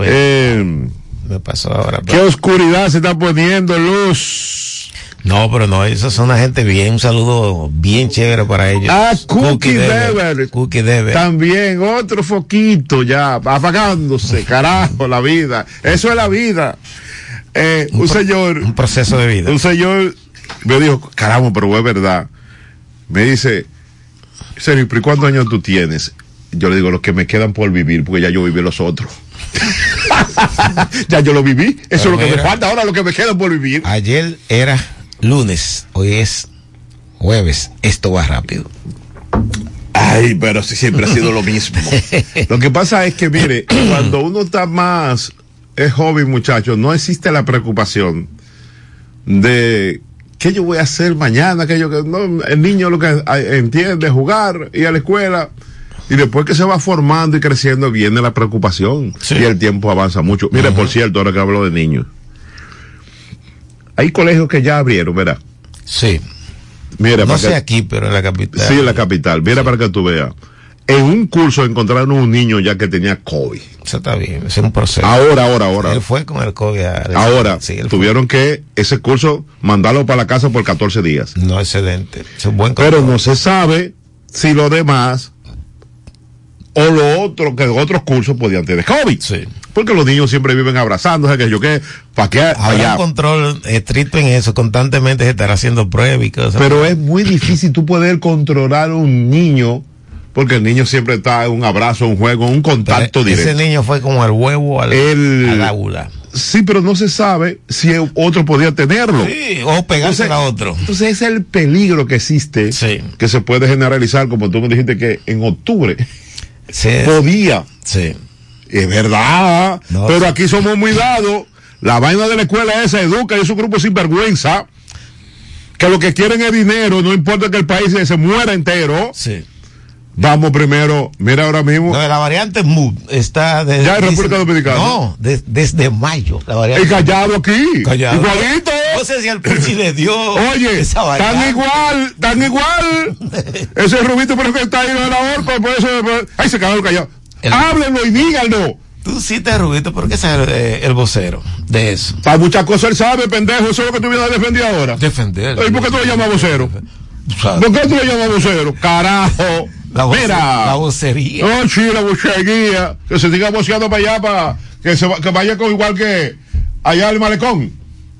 pasó. Eh, me pasó ahora. ¿Qué oscuridad se está poniendo, Luz? No, pero no, esos son una gente bien, un saludo bien chévere para ellos. Ah, Cookie, Dever. Cookie Dever. También otro foquito ya, apagándose, carajo, la vida. Eso es la vida. Eh, un, un señor. Un proceso de vida. Un señor me dijo, caramba, pero es verdad. Me dice, serio, ¿y cuántos años tú tienes? Yo le digo, los que me quedan por vivir, porque ya yo viví los otros. ya yo lo viví. Eso pero es lo que mira, me falta ahora, lo que me queda por vivir. Ayer era lunes, hoy es jueves, esto va rápido. Ay, pero sí, siempre ha sido lo mismo. lo que pasa es que, mire, cuando uno está más, es joven, muchachos, no existe la preocupación de qué yo voy a hacer mañana, que yo, no, el niño lo que entiende, jugar, ir a la escuela. Y después que se va formando y creciendo, viene la preocupación. Sí. Y el tiempo avanza mucho. Mire, por cierto, ahora que hablo de niños. Hay colegios que ya abrieron, ¿verdad? Sí. Mira, no sé que, aquí, pero en la capital. Sí, en la capital. Mira sí. para que tú veas. En un curso encontraron un niño ya que tenía COVID. Eso está bien, es un proceso. Ahora, ahora, ahora. Él fue con el COVID. A... Ahora, sí, tuvieron fue. que ese curso mandarlo para la casa por 14 días. No excedente. Es un buen Pero no se sabe si los demás o lo otro que otros cursos podían tener COVID. Sí. Porque los niños siempre viven abrazándose, que yo qué, para qué Habrá un control estricto en eso, constantemente se estará haciendo pruebas y cosas. Pero es muy difícil tú poder controlar un niño, porque el niño siempre está en un abrazo, un juego, un contacto directo. Ese niño fue como el huevo al, el, al aula. Sí, pero no se sabe si otro podía tenerlo. Sí, o pegarse a otro. Entonces ese es el peligro que existe, sí. que se puede generalizar, como tú me dijiste que en octubre sí. podía. Sí. Es verdad, no, pero aquí somos muy dados. La vaina de la escuela esa educa y es un grupo sinvergüenza que lo que quieren es dinero, no importa que el país se muera entero. Sí. Vamos primero, mira ahora mismo. No, la variante MUD está desde. Ya en República Dominicana. No, de, desde mayo. La variante y callado aquí. Callado. Igualito. No sé si al Puchi le dio. Oye, tan igual, tan igual. Ese rubito, pero que está ahí de la horca, por eso. Ay, se quedó callado. El... Háblenlo y díganlo. Tú sí te rubito, pero ¿qué sabe eh, el vocero de eso? Para muchas cosas él sabe, pendejo. Eso es lo que tú vienes a defender ahora. Defender. ¿Y por qué tú le llamas vocero? ¿Por qué tú le llamas vocero? Carajo. La, voce, Mira, la vocería. No, sí, la vocería. Que se siga voceando para allá, para que, se, que vaya con igual que allá al malecón.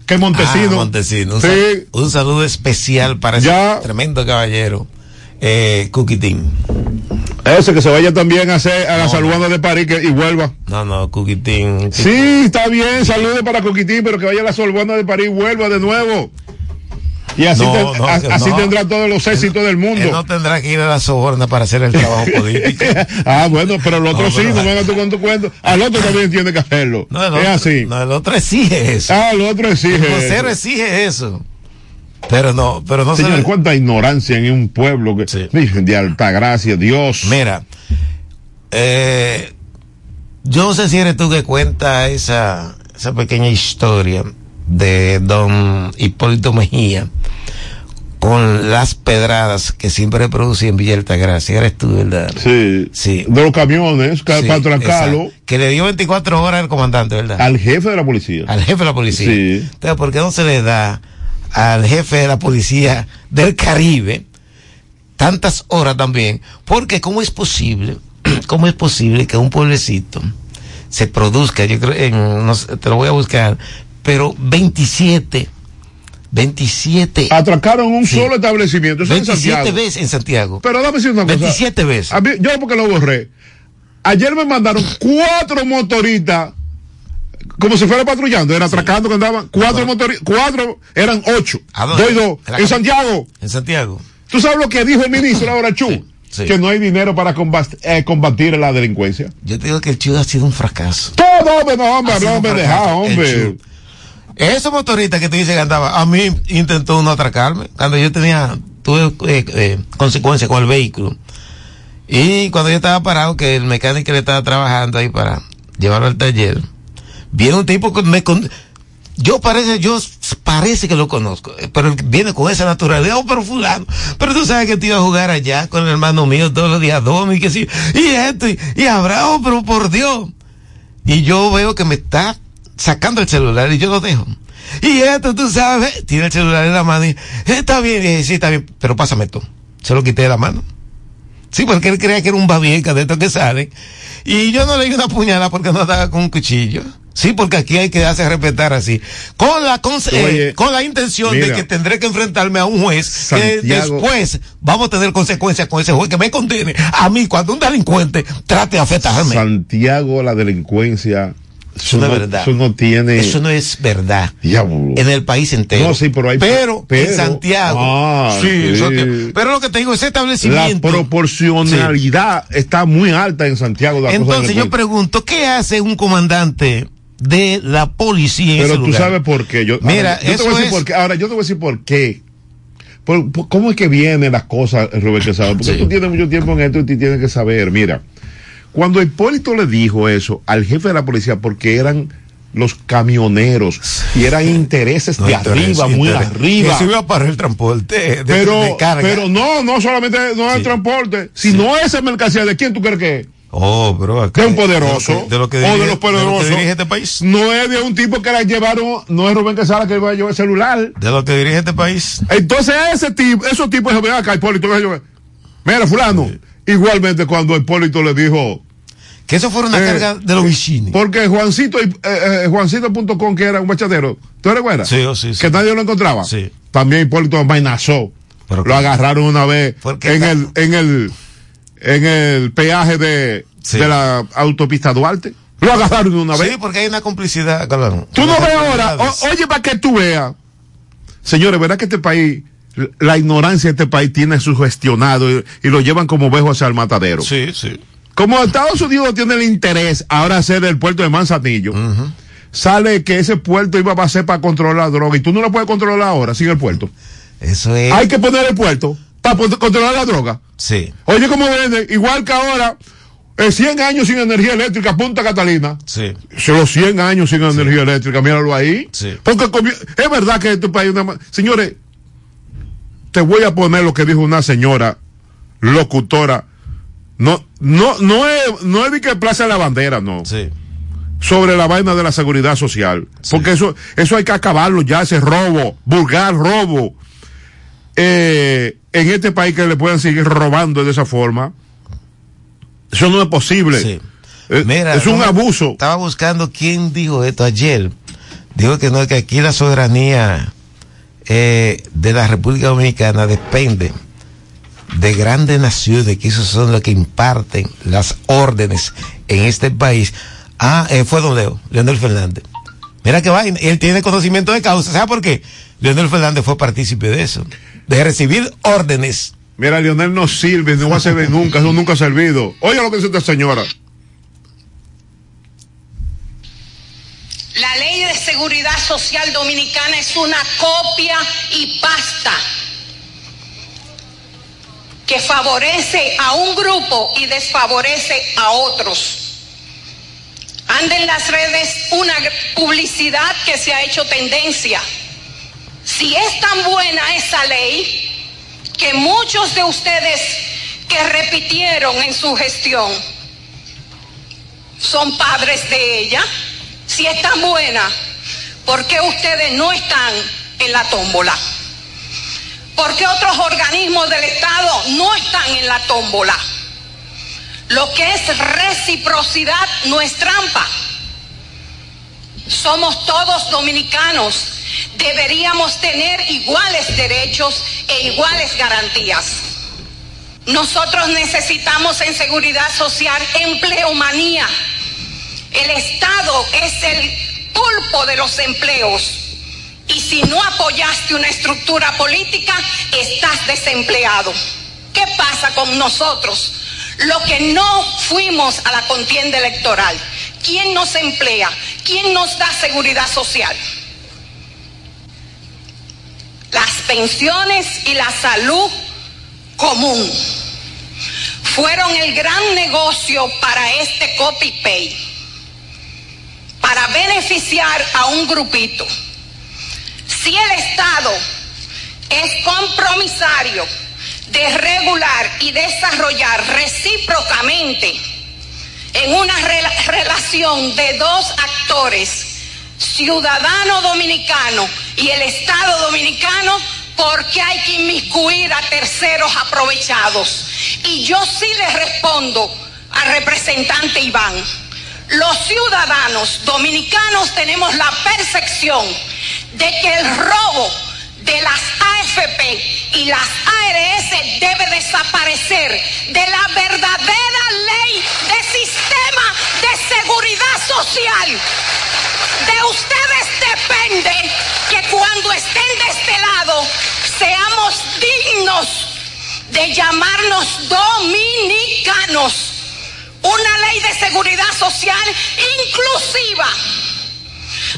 Que Montesino. Ah, Montesino. Un, sí. sal, un, saludo especial para ya. ese tremendo caballero. Eh, Cuquitín. Ese que se vaya también a hacer a la no, de París que, y vuelva. No, no, Cuquitín. Sí, está bien, salude para Cuquitín, pero que vaya a la saludanda de París y vuelva de nuevo. Y así, no, te, no, a, así no. tendrá todos los éxitos él, del mundo. Él no tendrá que ir a la soborna para hacer el trabajo político. ah, bueno, pero el otro sí, no vengas tú con tu cuento. Al otro también tiene que hacerlo. No, el es otro, así. No, el otro exige eso. Ah, el otro exige. El vocero exige eso. Pero no, pero no Señor, se... cuánta ignorancia en un pueblo que. Sí. De alta gracia, Dios. Mira, eh, yo no sé si eres tú que cuenta esa, esa pequeña historia de don Hipólito Mejía con las pedradas que siempre producía en Villa Altagracia. Eres tú, ¿verdad? Sí. Sí. De los camiones, sí, para atracarlo. Que le dio 24 horas al comandante, ¿verdad? Al jefe de la policía. Al jefe de la policía. Sí. Entonces, ¿por qué no se le da al jefe de la policía del Caribe tantas horas también? Porque ¿cómo es posible? ¿Cómo es posible que un pueblecito se produzca? Yo creo, en, no sé, te lo voy a buscar, pero 27 27. Atracaron un sí. solo establecimiento. Eso 27 en veces en Santiago. Pero dame decir una 27 cosa. veces. A mí, yo porque lo borré. Ayer me mandaron cuatro motoristas. Como si fuera patrullando, era sí. atracando que andaban. Cuatro motoristas, cuatro, eran ocho. Dos y dos. En, en Santiago. En Santiago. ¿Tú sabes lo que dijo el ministro ahora, Chu? Sí. Sí. que no hay dinero para combatir, eh, combatir, la delincuencia. Yo te digo que el Chu ha sido un fracaso. Todo, hombre, no, hombre, no, hombre, deja, hombre. Ese motorista que te dice que andaba, a mí intentó uno atracarme cuando yo tenía, tuve eh, eh, consecuencias con el vehículo. Y cuando yo estaba parado, que el mecánico le estaba trabajando ahí para llevarlo al taller, viene un tipo que me con, yo parece, yo parece que lo conozco, pero viene con esa naturalidad, oh, pero fulano, pero tú sabes que te iba a jugar allá con el hermano mío todos los días, dos, y que sí, y esto, y, y habrá, pero por Dios. y yo veo que me está sacando el celular y yo lo dejo. Y esto, tú sabes, tiene el celular en la mano y está bien, y sí, está bien, pero pásame esto. Se lo quité de la mano. Sí, porque él creía que era un babieca de estos que salen. Y yo no le di una puñalada porque no estaba con un cuchillo. Sí, porque aquí hay que hacer respetar así. Con la, con, eh, con la intención mira, de que tendré que enfrentarme a un juez Santiago- que después vamos a tener consecuencias con ese juez que me condene a mí cuando un delincuente trate de afectarme. Santiago, la delincuencia, eso, no es verdad. eso no tiene. Eso no es verdad. Diablo. En el país entero. No, sí, pero hay- Pero, pero- en Santiago. Ah, sí, sí. Santiago. Pero lo que te digo, ese La establecimiento. proporcionalidad está muy alta en Santiago. de la Entonces yo pregunto, ¿qué hace un comandante de la policía en Pero ese tú lugar? sabes por qué. Yo, Mira, ahora, yo te eso voy a decir es- por qué. Ahora, yo te voy a decir por qué. Por- por- ¿Cómo es que vienen las cosas, Robert Quesada? Porque Sí. tú tienes mucho tiempo en esto y tú tienes que saber. Mira, cuando Hipólito le dijo eso al jefe de la policía, porque eran los camioneros y eran intereses No, de interés, arriba, muy arriba. Que se iba para el transporte de, pero, de carga. pero no, no solamente no es Sí. el transporte, sino esa mercancía. ¿De quién tú crees que es? oh, bro. De un poderoso. De lo que, o dirige, de los poderosos. de lo que dirige este país. No es de un tipo que la llevaron, no es Rubén Quesada que iba a llevar el celular. De lo que dirige este país. Entonces ese tipo, esos tipos acá, Hipólito, mira, fulano, igualmente cuando Hipólito le dijo, Que eso fuera una Eh, carga de los vicini. porque Juancito, eh, eh, Juancito.com, que era un bachatero, ¿tú recuerdas? Sí, oh, sí, sí. Que nadie lo encontraba. Sí. También Hipólito amenazó. Pero lo agarraron una vez en está- el, en el, en el peaje de, Sí. de la autopista Duarte. Lo agarraron una vez. Sí, porque hay una complicidad. Claro, Tú no ves ahora, o- oye, para que tú veas. Señores, ¿verdad que este país, la ignorancia de este país tiene sugestionado y, y lo llevan como ovejo hacia el matadero? Sí, sí. Como Estados Unidos tiene el interés ahora hacer el puerto de Manzanillo, sale que ese puerto iba a ser para controlar la droga y tú no lo puedes controlar ahora sin el puerto. Eso es. Hay que poner el puerto para controlar la droga. Sí, Oye, ¿cómo venden? Igual que ahora, eh, 100 años sin energía eléctrica, Punta Catalina. sí. Se los 100 años sin energía eléctrica, míralo ahí. Sí. Porque es verdad que este país, una señores, te voy a poner lo que dijo una señora locutora. No, no, no es, no es de que plaza la bandera, no. Sí. Sobre la vaina de la seguridad social. Porque eso, eso hay que acabarlo ya, ese robo, vulgar robo. Eh, en este país que le puedan seguir robando de esa forma. Eso no es posible. Sí. Es, Mira, es un no abuso. Estaba buscando quién dijo esto ayer. Dijo que no, que aquí la soberanía eh, de la República Dominicana depende de grandes naciones, que esos son los que imparten las órdenes en este país. Ah, eh, fue Don Leo, Leonel Fernández. Mira que vaina, él tiene conocimiento de causa. ¿Sabe por qué? Leonel Fernández fue partícipe de eso, de recibir órdenes. Mira, Lionel no sirve, no va a servir nunca, eso nunca ha servido. Oye lo que dice esta señora. La ley de seguridad social dominicana es una copia y pasta que favorece a un grupo y desfavorece a otros. Anda en las redes una publicidad que se ha hecho tendencia. Si es tan buena esa ley, que muchos de ustedes que repitieron en su gestión son padres de ella, si es tan buena, ¿por qué ustedes no están en la tómbola? ¿Por qué otros organismos del Estado no están en la tómbola? Lo que es reciprocidad no es trampa. Somos todos dominicanos. Deberíamos tener iguales derechos e iguales garantías. Nosotros necesitamos en seguridad social empleomanía. El Estado es el pulpo de los empleos. Y si no apoyaste una estructura política, estás desempleado. ¿Qué pasa con nosotros? Lo que no fuimos a la contienda electoral. ¿Quién nos emplea? ¿Quién nos da seguridad social? Las pensiones y la salud común fueron el gran negocio para este copy-pay, para beneficiar a un grupito. Si el Estado es compromisario de regular y desarrollar recíprocamente en una relación de dos actores, ciudadano dominicano y el Estado dominicano, porque hay que inmiscuir a terceros aprovechados. Y yo sí le respondo al representante Iván. Los ciudadanos dominicanos tenemos la percepción de que el robo de las AFP y las ARS debe desaparecer de la verdadera ley de sistema de seguridad social. De ustedes depende que cuando estén de este lado seamos dignos de llamarnos dominicanos. Una ley de seguridad social inclusiva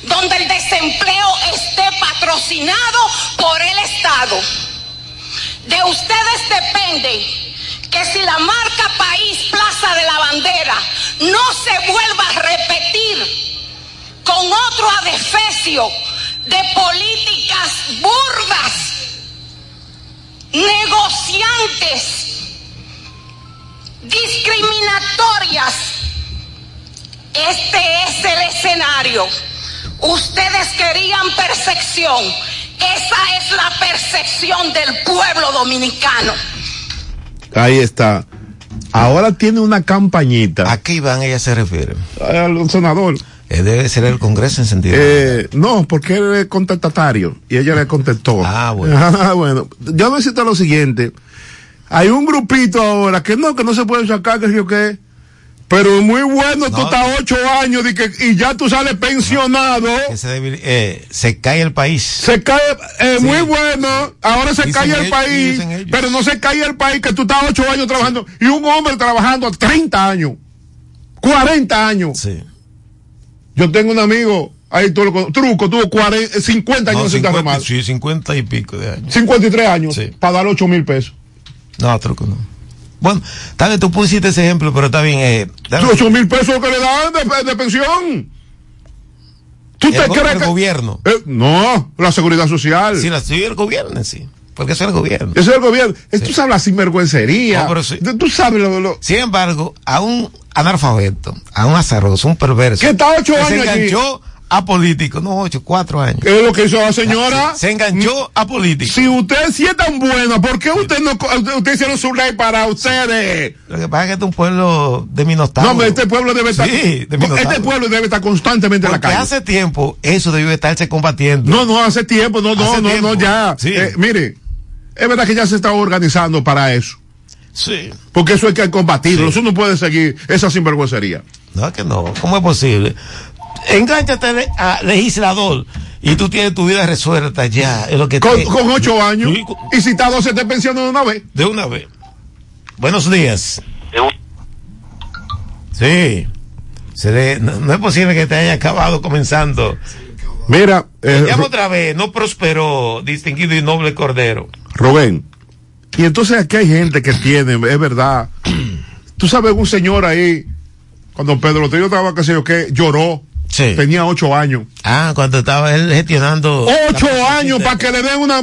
donde el desempleo esté patrocinado por el Estado. De ustedes depende que si la marca país Plaza de la Bandera no se vuelva a repetir con otro adefesio de políticas burdas, negociantes, discriminatorias, este es el escenario Ustedes querían percepción. Esa es la percepción del pueblo dominicano. Ahí está. Ahora tiene una campañita. ¿A qué Iván ella se refiere? Al senador. Eh, debe ser el Congreso en sentido. Eh, no, porque él es contestatario y ella le contestó. Ah, bueno. Ah, bueno. Yo necesito lo siguiente. Hay un grupito ahora que no, que no se puede sacar, que yo qué pero muy bueno, tú estás ocho años y, que, y ya tú sales pensionado. se, eh, se, cae el país. Se cae, eh, muy bueno, ahora se cae el país, pero no se cae el país que tú estás ocho años trabajando y un hombre trabajando 30 años, 40 años. Sí. Yo tengo un amigo, ahí tú lo, truco, tuvo 40, 50 años no, 50, Sí, 50 y pico de años. 53 años, para dar 8 mil pesos. No, truco no. Bueno, vez tú pusiste ese ejemplo, pero está bien. Eh, ¿Ocho mil pesos que le dan de, pensión? ¿Tú te crees el gobierno? Eh, no, la seguridad social. Sí, la, sí, el gobierno sí. Porque eso es el gobierno. Eso es el gobierno. Tú sabes la sinvergüencería. No, pero sí. Tú sabes lo, Sin embargo, a un analfabeto, a un azaroso, un perverso. Que está ocho años se enganchó a político, no ocho, cuatro años. ¿Qué es lo que hizo la señora? Se, enganchó a político. Si usted sí es tan buena, ¿por qué usted no usted hicieron su ley para ustedes? Lo que pasa es que este es un pueblo de Minotauro. No, este pueblo debe estar. Sí, de este pueblo debe estar constantemente en la calle. hace tiempo eso debió estarse combatiendo. No, no, hace tiempo, no, no, no, no, ya. Eh, mire, es verdad que ya se está organizando para eso. Sí. Porque eso hay que combatirlo. Eso no puede seguir esa sinvergüencería. No, que no. ¿Cómo es posible? Engánchate a legislador y tú tienes tu vida resuelta ya. Es lo que con, con ocho años. y si está se te pensiona de una vez. De una vez. Buenos días. Sí. Se no, es posible que te haya acabado comenzando. Mira. Eh, otra vez. No prosperó, distinguido y noble cordero. Rubén. Y entonces aquí hay gente que tiene, es verdad. Tú sabes, un señor ahí, cuando Pedro Trillo estaba, qué sé yo qué, lloró Tenía ocho años. Ah, cuando estaba él gestionando. Ocho años para que le den una.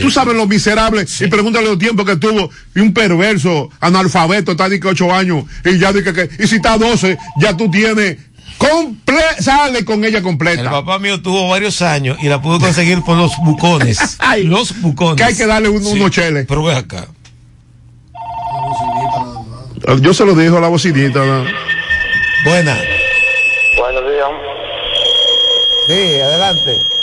Tú sabes lo miserable. Y pregúntale los tiempos que tuvo. Y un perverso, analfabeto, está de que ocho años. Y ya dije que. Y si está doce, ya tú tienes. Comple sale con ella completa. El papá mío tuvo varios años y la pudo conseguir por los bucones. los bucones. Que hay que darle un, unos cheles. Pero ve acá. Yo se lo dijo a la bocinita. Buena. Días. Sí, adelante.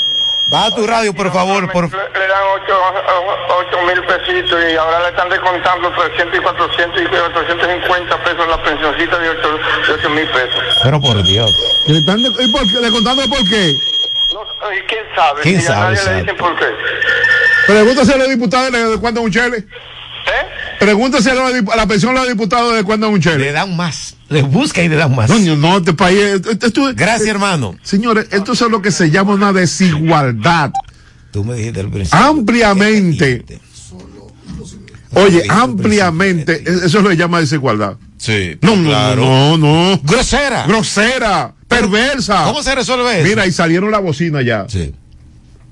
Baja tu radio, por favor. Por... Le, dan 8 mil pesitos y ahora le están descontando 300 y 400 y 450 pesos la pensioncita de 8 mil pesos. Pero por Dios. ¿Le están ¿Y por, descontando por qué? No, ¿Quién sabe? ¿Quién sabe? nadie le dicen por qué. Pregúntase a los diputados de cuánto un chele. ¿Eh? Pregúntase a la, pensión de los diputados de cuándo es un chele. Le dan más. Le busca y le dan más. No, no, este país. Gracias, hermano. Señores, esto es lo que se llama una desigualdad. Tú me dijiste al principio. Ampliamente. Oye, ampliamente. Eso lo llama desigualdad. Sí. No, no, no, Grosera. Grosera. Perversa. ¿Cómo se resuelve eso? Mira, y salieron la bocina ya. Sí.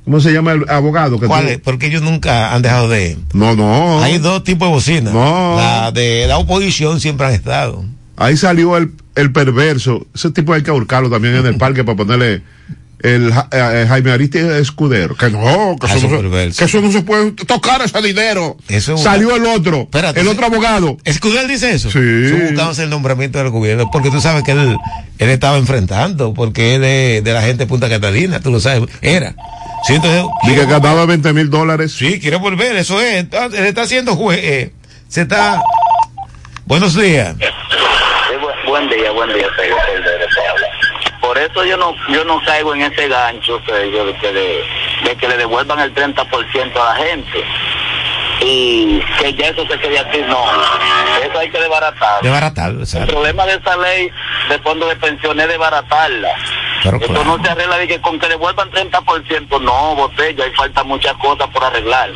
¿Cómo se llama el abogado? Que ¿Cuál es? Porque ellos nunca han dejado de. No, no. Hay dos tipos de bocina. No. La de la oposición siempre han estado. Ahí salió el, el perverso. Ese tipo hay que ahorcarlo también en el parque para ponerle el, eh, Jaime Ariste Escudero. Que no, que Ah, eso, eso no se, que eso no se puede tocar ese dinero. Eso es Salió el otro, Espérate, el otro abogado. ¿Escudel dice eso? Sí. Buscándose el nombramiento del gobierno, porque tú sabes que él, él estaba enfrentando, porque él es de la gente de Punta Catalina, tú lo sabes, era. Sí, entonces, Y que ganaba 20 mil dólares. sí, quiere volver, eso es, está- él está haciendo juez, eh, se está... Buenos días. Sí, buen día, buen día, habla. Por eso yo no yo no caigo en ese gancho Sergio, de que, le, de que le devuelvan el 30% a la gente. Y que ya eso se quede así, no. Eso hay que desbaratar. Desbaratar, El exacto. problema de esa ley de fondo de pensiones es desbaratarla. Claro. no se arregla de que con que devuelvan 30%, no, botella, hay falta muchas cosas por arreglar.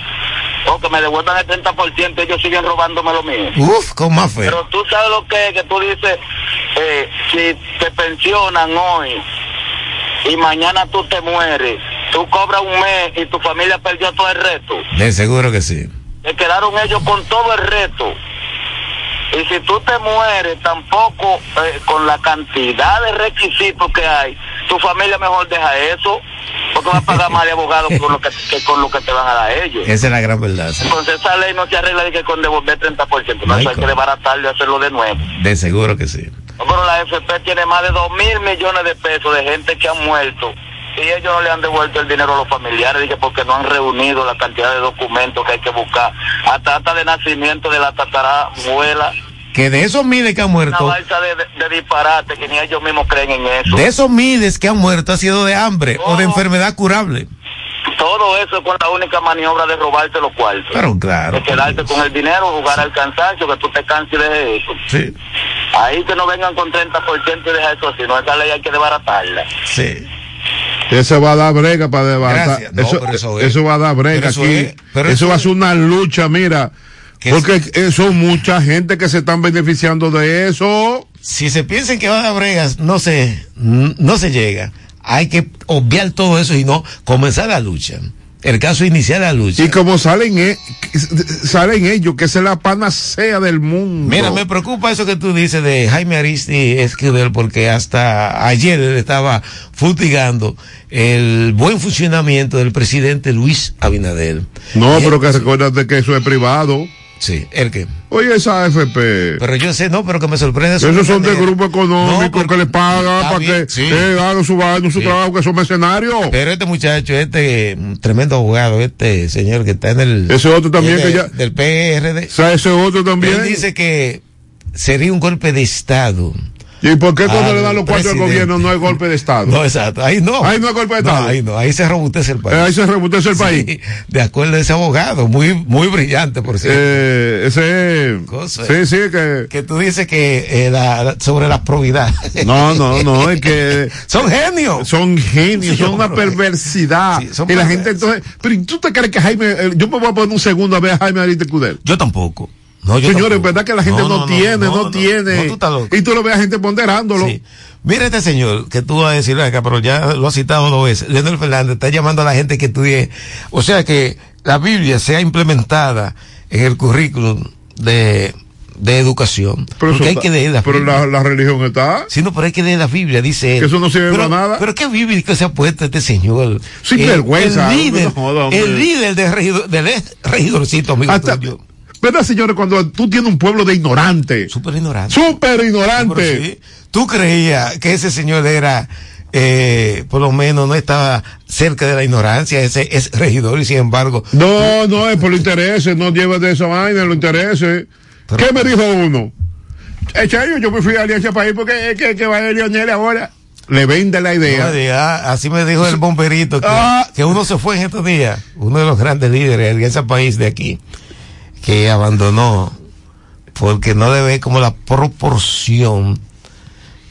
O que me devuelvan el 30%, ellos siguen robándome lo mío. Uf, con más fe. Pero tú sabes lo que es, que tú dices, eh, si te pensionan hoy y mañana tú te mueres, tú cobras un mes y tu familia perdió todo el reto. De seguro que sí. Se quedaron ellos con todo el reto. Y si tú te mueres, tampoco eh, con la cantidad de requisitos que hay, tu familia mejor deja eso, porque va a pagar más de abogado con lo que, que con lo que te van a dar ellos. Esa es la gran verdad. sí. Entonces esa ley no se arregla de que con devolver 30%, no, hay que desbaratarlo y hacerlo de nuevo. De seguro que sí. Pero la FP tiene más de dos mil millones de pesos de gente que han muerto y ellos no le han devuelto el dinero a los familiares dije, porque no han reunido la cantidad de documentos que hay que buscar. Hasta hasta de nacimiento de la tatarabuela, Que de esos miles que han una muerto, balsa de, de, de disparate que ni ellos mismos creen en eso. de esos miles que han muerto ha sido de hambre o de enfermedad curable. Todo eso es con la única maniobra de robarse los cuartos. Pero claro. de quedarte con el dinero, jugar al cansancio, que tú te canses de eso. Sí, Ahí que no vengan con 30% y deja eso así, no esa ley hay que desbaratarla. sí. Eso va a dar brega para. Gracias. No, eso, eso eso, es. va a dar brega Pero eso aquí. es. Pero eso eso va a ser una lucha, mira. Que Porque son mucha gente que se están beneficiando de eso. Si se piensan que va a bregas, no se, no se llega. Hay que obviar todo eso y no comenzar la lucha. El caso inicial la lucha. Y como salen, eh, salen ellos, que es la panacea del mundo. Mira, me preocupa eso que tú dices de Jaime Aristi Esquivel, porque hasta ayer él estaba futigando el buen funcionamiento del presidente Luis Abinader. No, Y pero él- que recuérdate que eso es privado. Sí, el que. Oye, esa AFP. Pero yo sé, no, pero que me sorprende. eso Esos son de grupo económico No, que le pagan para bien, que sí. eh, hagan su, vaina, su Sí. trabajo, que son mercenarios. Pero este muchacho, este mm, tremendo abogado, este señor que está en el. Ese otro también el que ya- Del PRD. O sea, ese otro también. Él dice que sería un golpe de Estado. ¿Y por qué cuando le dan los cuartos al gobierno no hay golpe de Estado? No, exacto. Ahí no. Ahí no hay golpe de No, Estado. ahí no. Ahí se robustece el país. Eh, ahí se rebotece el país. De acuerdo a ese abogado, muy, muy brillante, por cierto. Eh, ese. Cosa. Sí, sí, que. que tú dices que eh, la- sobre la probidad. No, no, no, es que. Son genios. Son genios, Sí, son una perversidad. Sí, son y la gente entonces. Pero ¿y ¿tú te crees que Jaime. eh, yo me voy a poner un segundo a ver a Jaime Ariste Cudel? Yo tampoco. No, yo Señores, tampoco. verdad que la gente no, tiene, no, tiene. No, tú estás loco. y tú lo ves a gente ponderándolo. Sí. Mira este señor que tú vas a decir acá, pero ya lo has citado dos veces. Leonel Fernández está llamando a la gente que estudie. O sea que la Biblia sea implementada en el currículum de, de educación. Pero, porque hay está- que leer la pero Biblia. la, la religión está. Sí, no, pero hay que leer la Biblia, dice él. Que eso no sirve pero, para nada. Pero qué bíblico se ha puesto este señor. Sin El- vergüenza, El líder, no joda, el líder del, regidor, del regidorcito, amigo Hasta, tuyo. ¿Verdad, señores? Cuando tú tienes un pueblo de ignorantes. Súper ignorante. Súper sí, Tú creías que ese señor era, eh, por lo menos no estaba cerca de la ignorancia, ese es regidor y sin embargo. No, no, es por los intereses, no llevas de esa vaina, los intereses. Pero- ¿Qué me dijo uno? En serio, yo me fui a Alianza País porque es que, que va a Lionel ahora. Le vende la no idea. así me dijo el bomberito que, Ah. que uno se fue en estos días, uno de los grandes líderes de ese país de aquí, que abandonó porque no le ve como la proporción,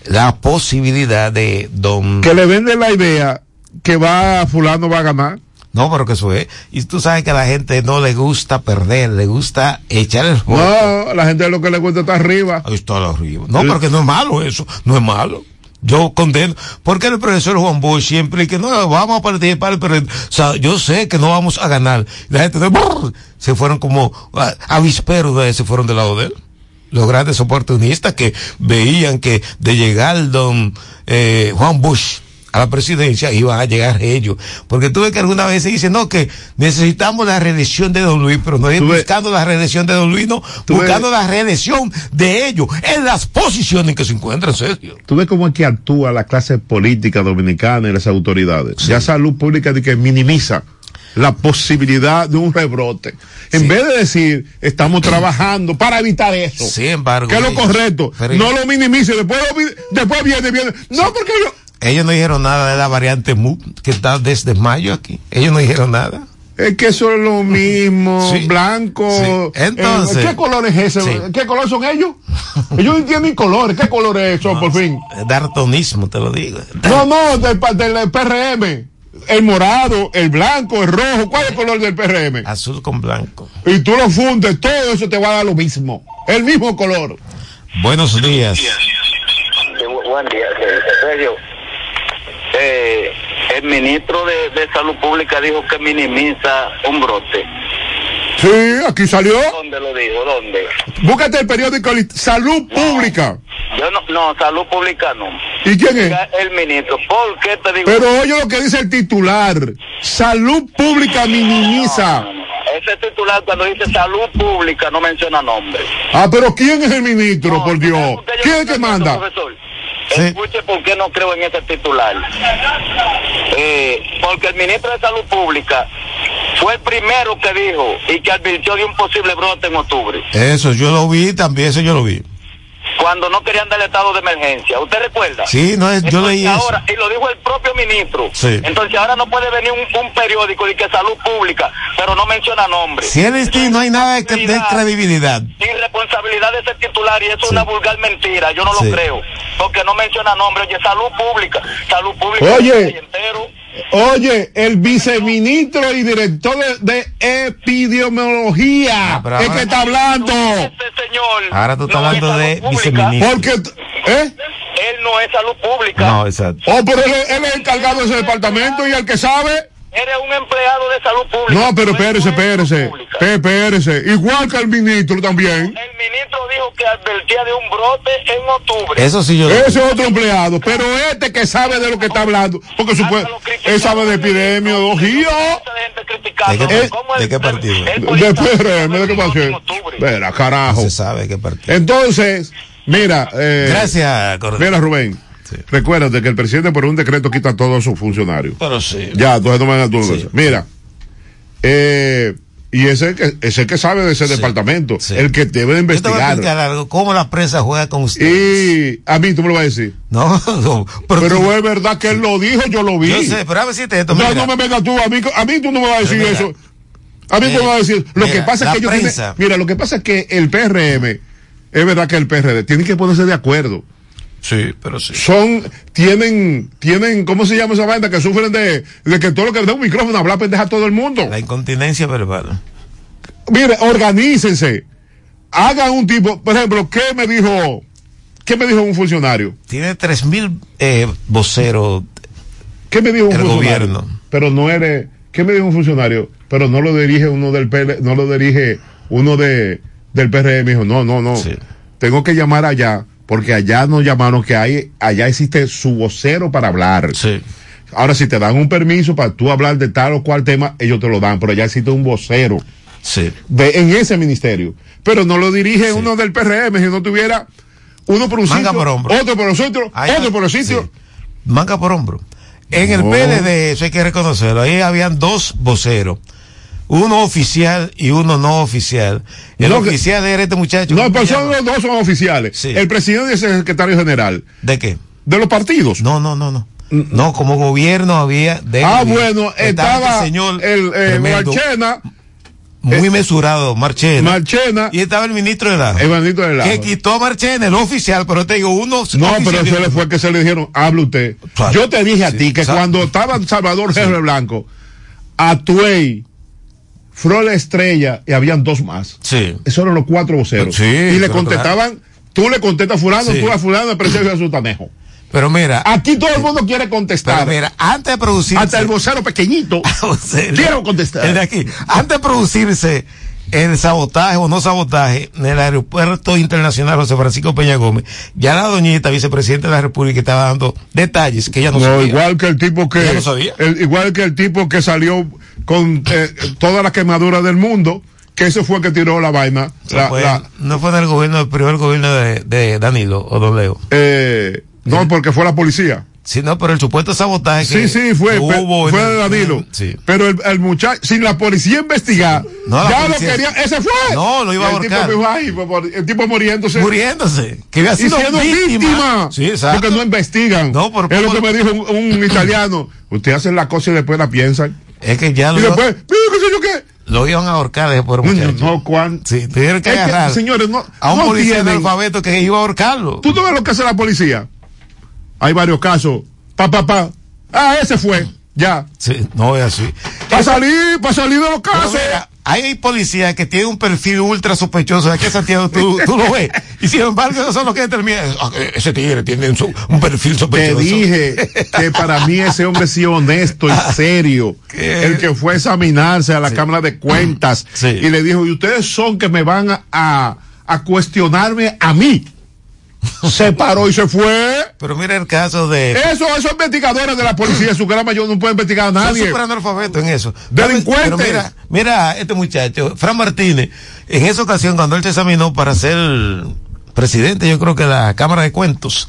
la posibilidad de don Que le vende la idea que va, fulano va a ganar. No, pero que eso es. Y tú sabes que a la gente no le gusta perder, le gusta echar el juego. No, la gente lo que le gusta está arriba. Ahí está arriba. No, pero que no es malo eso, no es malo. Yo condeno. Porque el profesor Juan Bosch siempre que no vamos a participar, pero o sea, yo sé que no vamos a ganar. La gente de, brrr, se fueron como ah, avisperos de se fueron del lado de él. los grandes oportunistas que veían que de llegar don eh, Juan Bush a la presidencia iban a llegar ellos. Porque tú ves que alguna vez se dice, no, que necesitamos la reelección de Don Luis, pero no es buscando la reelección de Don Luis, no, buscando ves- la reelección de ellos, en las posiciones en que se encuentran, Sergio. Tú ves cómo es que actúa la clase política dominicana y las autoridades. Ya salud pública de que minimiza la posibilidad de un rebrote. En Sí. vez de decir, estamos trabajando para evitar eso. Sin embargo, que es lo correcto. no lo minimice. Después, lo después viene, viene. No, porque yo. Ellos no dijeron nada de la variante MU, que está desde mayo aquí. Ellos no dijeron nada. Es que eso es lo mismo, Sí. blanco. Sí. Entonces- Eh, ¿Qué color es ese? Sí. ¿Qué color son ellos? ellos no entienden colores. ¿Qué color es eso, por fin? Dartonismo, te lo digo. No, no, del, del PRM. El morado, el blanco, el rojo. ¿Cuál es el color del PRM? Azul con blanco. Y tú lo fundes, todo eso te va a dar lo mismo. El mismo color. Buenos días. Buen día, eh, Sergio. Eh, el ministro de, de Salud Pública dijo que minimiza un brote. Sí, aquí salió. ¿Dónde lo dijo? ¿Dónde? Búscate el periódico Salud Pública. Yo no, no, Salud Pública no. ¿Y quién es? El ministro. ¿Por qué te digo? Pero oye lo que dice el titular. Salud Pública minimiza. Ese titular cuando dice salud pública no menciona nombre. Ah, pero ¿quién es el ministro, por Dios? ¿Quién es que manda? profesor. Sí. Escuche por qué no creo en ese titular. Eh, porque el ministro de Salud Pública fue el primero que dijo y que advirtió de un posible brote en octubre, Eso yo lo vi también, eso yo lo vi. Cuando no querían dar estado de emergencia. ¿Usted recuerda? Sí, no es, yo leí eso. ahora, y lo dijo el propio ministro. Sí. Entonces ahora no puede venir un, un periódico de que salud pública, pero no menciona nombre. Si él está, no hay nada de, de credibilidad. Irresponsabilidad de ese titular y eso es una vulgar mentira, yo no Sí. lo creo. Porque no menciona nombre, oye, salud pública, salud pública. Oye. entero. Oye, el viceministro y director de, de epidemiología Ah, es ahora- que está hablando. Este señor. Ahora tú estás no hablando de pública. viceministro. Porque, ¿eh? Él no es salud pública. No, exacto. Oh, pero él, él es el encargado de ese departamento y el que sabe. Eres un empleado de salud pública. No, pero espérese, espérese. Espérese. Igual que el ministro también. El que advertía de un brote en octubre. Eso sí yo Ese es otro empleado. Pero este que sabe de lo que está hablando. Porque supone, él sabe de epidemiología. ¿De qué- de qué partido? De PRM, ¿de qué pasó? Verá, carajo. se sabe qué partido. Entonces, mira. Eh, Gracias, Cordero. Mira, Rubén. Sí. Recuérdate que el presidente por un decreto quita a todos sus funcionarios. Pero sí. Ya, entonces no me. Sí. Mira. Eh, y ese que, ese que sabe de ese Sí. departamento. Sí. El que debe de Yo te voy a investigar. algo. ¿Cómo la prensa juega con usted? Y a mí tú me lo vas a decir. No, no. Pero, Pero tú- es verdad que él lo dijo, yo lo vi. yo sé, pero a ver si te esto. no, mira. no me vengas tú, a mí, a mí tú no me vas a decir mira, eso. A mí tú eh, me vas a decir. Lo mira, que pasa es que ellos tienen- Mira, lo que pasa es que el PRM, es verdad que el PRD, tienen que ponerse de acuerdo. Sí, pero sí. Son, tienen, tienen, ¿cómo se llama esa banda? Que sufren de, de que todo lo que da un micrófono habla pendeja a todo el mundo. La incontinencia verbal. Mire, organícense. Hagan un tipo, por ejemplo, ¿qué me dijo, qué me dijo un funcionario? Tiene tres mil eh, voceros. ¿Qué me dijo un El funcionario? gobierno. Pero no eres, ¿qué me dijo un funcionario? Pero no lo dirige uno del PL, no lo dirige uno de, del PRM. Dijo, no, no, no. Sí. Tengo que llamar allá, porque allá nos llamaron que hay, allá existe su vocero para hablar. Sí. Ahora, si te dan un permiso para tú hablar de tal o cual tema, ellos te lo dan, pero allá existe un vocero Sí. de, en ese ministerio. Pero no lo dirige uno del PRM, si no tuviera uno por un Manga sitio, por hombro. otro por el Ahí otro por el sitio. sí. Manga por hombro. En el No. PLD, eso hay que reconocerlo, ahí habían dos voceros. Uno oficial y uno no oficial. El No, que- oficial era este muchacho. No, ¿cómo pero son los dos son oficiales. Sí. El presidente y el secretario general ¿De qué? de los partidos. No, no, no, no. No, como gobierno había. de- ah, bueno, estaba este señor el eh, Marchena, muy mesurado, Marchena. Marchena, y estaba el ministro de la. el bandito del que lado. quitó a Marchena, el oficial, pero te digo, uno. No, pero se le fue que se le dijeron, hable usted. Claro. Yo te dije a Sí, ti que cuando estaba Salvador Jefe Blanco, Atuey, Frola Estrella y habían dos más. Sí. Esos eran los cuatro voceros. Sí, y le pero contestaban, tú le contestas a fulano, Sí. tú a fulano, el presidente de Sutanejo. Pero mira, Aquí todo el mundo quiere contestar. pero mira, antes de producirse. Hasta el vocero pequeñito. El- Quiero contestar. El de aquí. Antes de producirse el sabotaje o no sabotaje en el aeropuerto internacional José Francisco Peña Gómez. Ya la doñita, vicepresidenta de la República, estaba dando detalles que ella no, No, sabía. igual que el tipo que. No sabía. el- igual que el tipo que salió con eh, toda la quemadura del mundo, que ese fue el que tiró la vaina. Eso la- fue- la- no fue en el gobierno, el primer gobierno de, de Danilo o Don Leo. eh, no, porque fue la policía. Sí, no, pero el supuesto sabotaje que Sí, sí, fue, hubo fue de Danilo. Sí. Pero el, el muchacho, sin la policía investigar, No, la ya policía- lo quería, ese fue. No, lo iba a Y el tipo ahorcar. dijo, "Ay, por- por- el tipo muriéndose. Muriéndose. Que había Y sido siendo víctima. víctima. Sí, exacto. Porque no investigan. No, por es lo que me dijo un, un italiano. Usted hace la cosa y después la piensan. Es que ya Y lo, después, mira, qué sé yo qué. lo iban a ahorcar después, No, muchacho. no, Juan. Sí, tuvieron que Es que, agarrar señores, no- a un no policía tienen- analfabeto que iba a ahorcarlo. ¿Tú no ves lo que hace la policía? Hay varios casos. Pa, pa, pa. Ah, ese fue. Ya. Sí, no es así. Para salir, para salir de los casos. mira, hay policías que tienen un perfil ultra sospechoso. Aquí en Santiago tú, tú lo ves. Y sin embargo, esos son los que determinan. "Ah, Ese tigre tiene un, perfil Te sospechoso. dije que para mí ese hombre sí honesto y serio. ¿Qué? El que fue a examinarse a la Cámara de Cuentas. Sí. Y le dijo, y ustedes son que me van a, a, a cuestionarme a mí. Se paró y se fue. Pero mira el caso de. Eso, esos investigadores de la policía, su gran mayoría no pueden investigar a Son nadie. súper analfabetos en eso. Delincuentes. Pero mira, mira este muchacho, Fran Martínez, en esa ocasión cuando él se examinó para ser presidente, yo creo que la Cámara de Cuentos,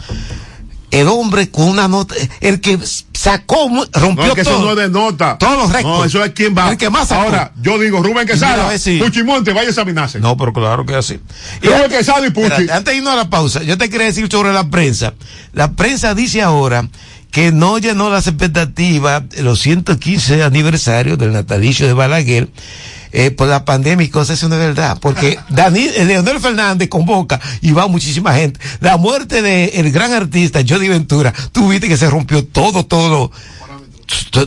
el hombre con una nota, el que sacó, rompió No, que eso todo. no es de nota. Todos los récords. No, eso es quien va. El que más sacó. Ahora, yo digo, Rubén Quesada, si- Puchimonte, vaya a examinarse. No, pero claro que así. Rubén Quesada y Puchi. Espérate, antes de irnos a la pausa, yo te quería decir sobre la prensa. La prensa dice ahora que no llenó las expectativas los 115 aniversarios del natalicio de Balaguer. Eh, por la pandemia y cosas, eso no es verdad, porque Dani, eh, Leonel Fernández convoca y va muchísima gente. La muerte del gran artista Jody Ventura, tú viste que se rompió todo, todo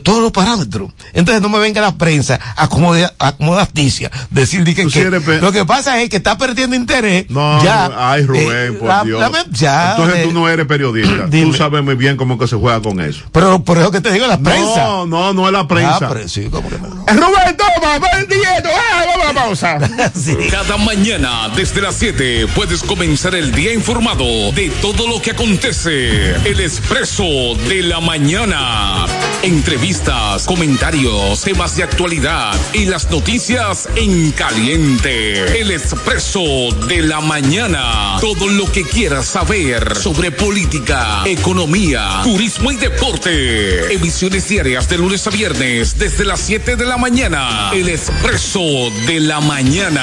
todos los parámetros. Entonces no me venga la prensa acomoda, acomodaticia, decir que, que- eres lo que pasa es que está perdiendo interés. No, ya, ay Rubén, eh, por la- Dios. la- ya, Entonces eh, tú no eres periodista. dime. Tú sabes muy bien cómo que se juega con eso. Pero por eso que te digo la prensa. No, no, no es la prensa. Ah, pero sí, ¿cómo que no? Eh, Rubén, toma, ven nieto, ah, vamos a la pausa. Sí. Cada mañana desde las 7 puedes comenzar el día informado de todo lo que acontece. El expreso de la mañana. Entrevistas, comentarios, temas de actualidad y las noticias en caliente. El expreso de la mañana. Todo lo que quieras saber sobre política, economía, turismo y deporte. Emisiones diarias de lunes a viernes desde las 7 de la mañana. El expreso de la mañana.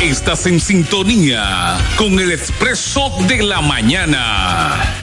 Estás en sintonía con el expreso de la mañana.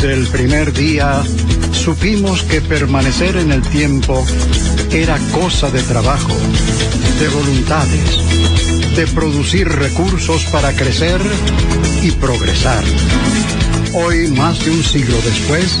Desde el primer día supimos que permanecer en el tiempo era cosa de trabajo, de voluntades, de producir recursos para crecer y progresar. Hoy, más de un siglo después,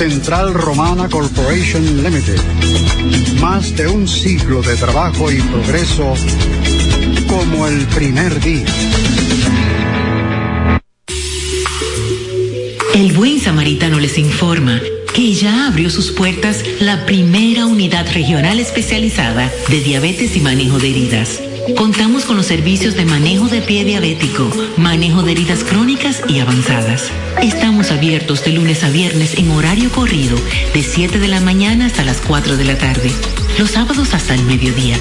Central Romana Corporation Limited. Más de un siglo de trabajo y progreso como el primer día. El buen samaritano les informa que ya abrió sus puertas la primera unidad regional especializada de diabetes y manejo de heridas. Contamos con los servicios de manejo de pie diabético, manejo de heridas crónicas y avanzadas. Estamos abiertos de lunes a viernes en horario corrido, de 7 de la mañana hasta las 4 de la tarde. Los sábados hasta el mediodía.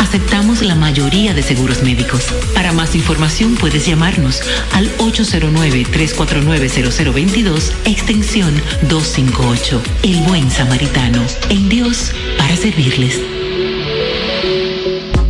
Aceptamos la mayoría de seguros médicos. Para más información puedes llamarnos al 809-349-0022, extensión 258. El buen samaritano. En Dios, para servirles.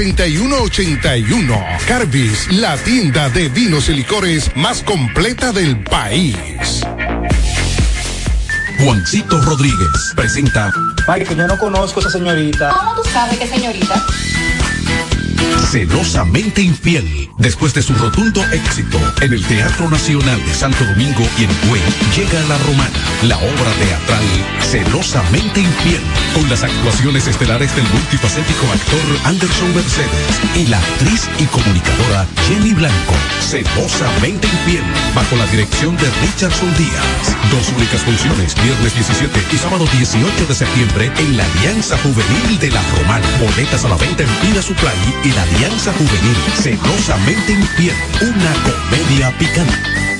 6181. Carbis, la tienda de vinos y licores más completa del país. Juancito Rodríguez presenta. Ay, que yo no conozco a esa señorita. ¿Cómo tú sabes qué señorita? Celosamente Infiel. Después de su rotundo éxito en el Teatro Nacional de Santo Domingo y en Cue, llega La Romana, la obra teatral Celosamente Infiel, con las actuaciones estelares del multifacético actor Anderson Mercedes y la actriz y comunicadora Jenny Blanco. Celosamente Infiel, bajo la dirección de Richardson Díaz. Dos únicas funciones, viernes 17 y sábado 18 de septiembre en la Alianza Juvenil de La Romana. Boletas a la venta en Pina Supply y la Alianza Juvenil Celosamente Infiel, una comedia picante.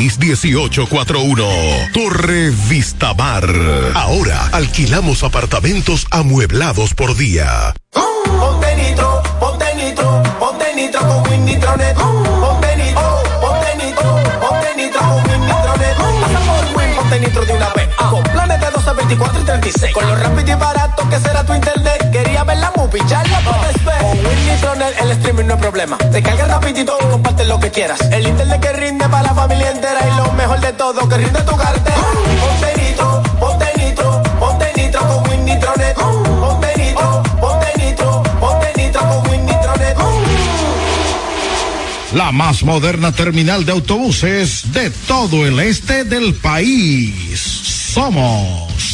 809-696-1841. Torre Vista Bar. Ahora alquilamos apartamentos amueblados por día. Ponte nitro, ponte nitro, ponte nitro con Win Nitronet. Ponte nitro, ponte nitro, ponte nitro con Win Nitronet. Pasa por ponte nitro de una vez. Con planes de 12, 24 y 36. Con lo rápido y barato que será tu internet. Quería ver la movie, ya la puedes ver. Nitronet el streaming no es problema. Te cargas rapidito comparte lo que quieras. El internet que rinde para la familia entera. Y lo mejor de todo, que rinde tu cartera. Ponte nitro, ponte nitro, ponte nitro con Win Nitronet. Ponte nitro, ponte nitro, ponte nitro con Nitronet. La más moderna terminal de autobuses de todo el este del país. Somos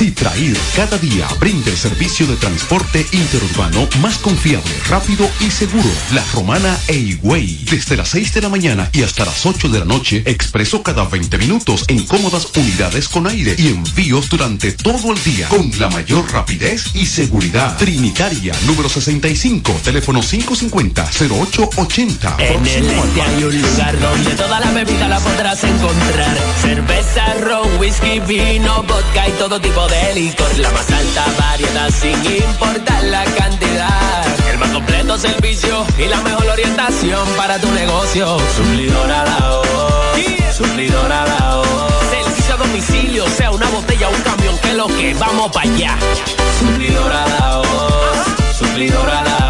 Si Ultrair cada día brinda el servicio de transporte interurbano más confiable, rápido y seguro. La Romana e Higüey. Desde las 6 de la mañana y hasta las 8 de la noche, expreso cada 20 minutos en cómodas unidades con aire y envíos durante todo el día con la mayor rapidez y seguridad. Trinitaria, número 65, teléfono 550-0880. En el este hay un lugar donde toda la bebida la podrás encontrar. Cerveza, ron, whisky, vino, vodka y todo tipo de licor. La más alta variedad sin importar la cantidad. El más completo servicio y la mejor orientación para tu negocio. Suplidor a la O. Suplidor a la O. Servicio a domicilio, sea una botella o un camión, que lo que vamos para allá. Suplidor a la O. Suplidor a la.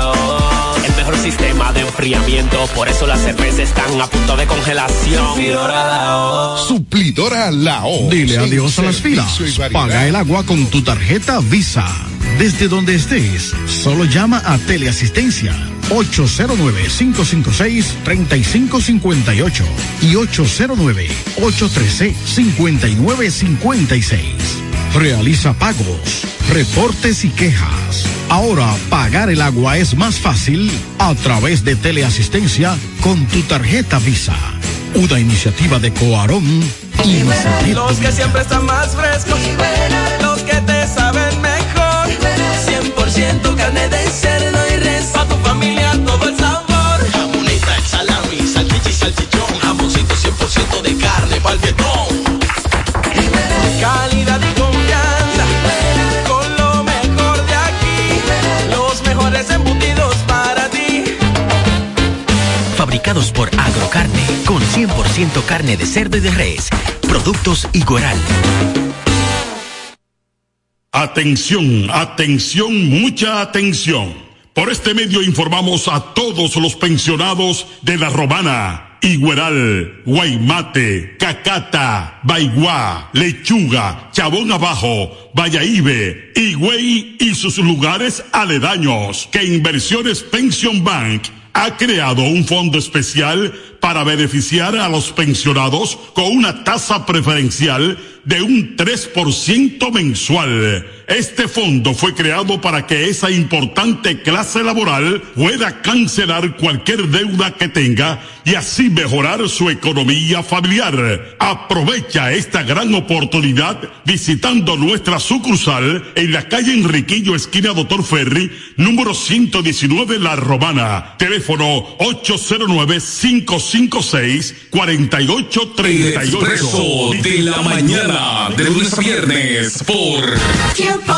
Sistema de enfriamiento, por eso las cervezas están a punto de congelación. Suplidor a la O. Suplidora Lao. Dile adiós a las filas. Paga el agua con tu tarjeta Visa. Desde donde estés, solo llama a Teleasistencia 809-556-3558 y 809-813-5956. Realiza pagos, reportes y quejas. Ahora pagar el agua es más fácil a través de Teleasistencia con tu tarjeta Visa. Una iniciativa de Coarón y Los que siempre están más frescos. Los que te saben mejor. 100% carne de cerdo y res. Pa' tu familia todo el sabor. Jamoneta, el salami, salchicha y salchichón. Jamoncito 100% de carne pa'l Agrocarne, con 100% carne de cerdo y de res. Productos Igueral. Atención, atención, mucha atención. Por este medio informamos a todos los pensionados de La Romana, Igueral, Guaymate, Cacata, Baigua, Lechuga, Chabón Abajo, Vallaíbe, Higüey y sus lugares aledaños que Inversiones Pension Bank ha creado un fondo especial para beneficiar a los pensionados con una tasa preferencial de un 3% mensual. Este fondo fue creado para que esa importante clase laboral pueda cancelar cualquier deuda que tenga y así mejorar su economía familiar. Aprovecha esta gran oportunidad visitando nuestra sucursal en la calle Enriquillo, esquina Doctor Ferry, número 119 La Romana. Teléfono 809-556-4838. El expreso de la mañana, de lunes a viernes, por Tiempo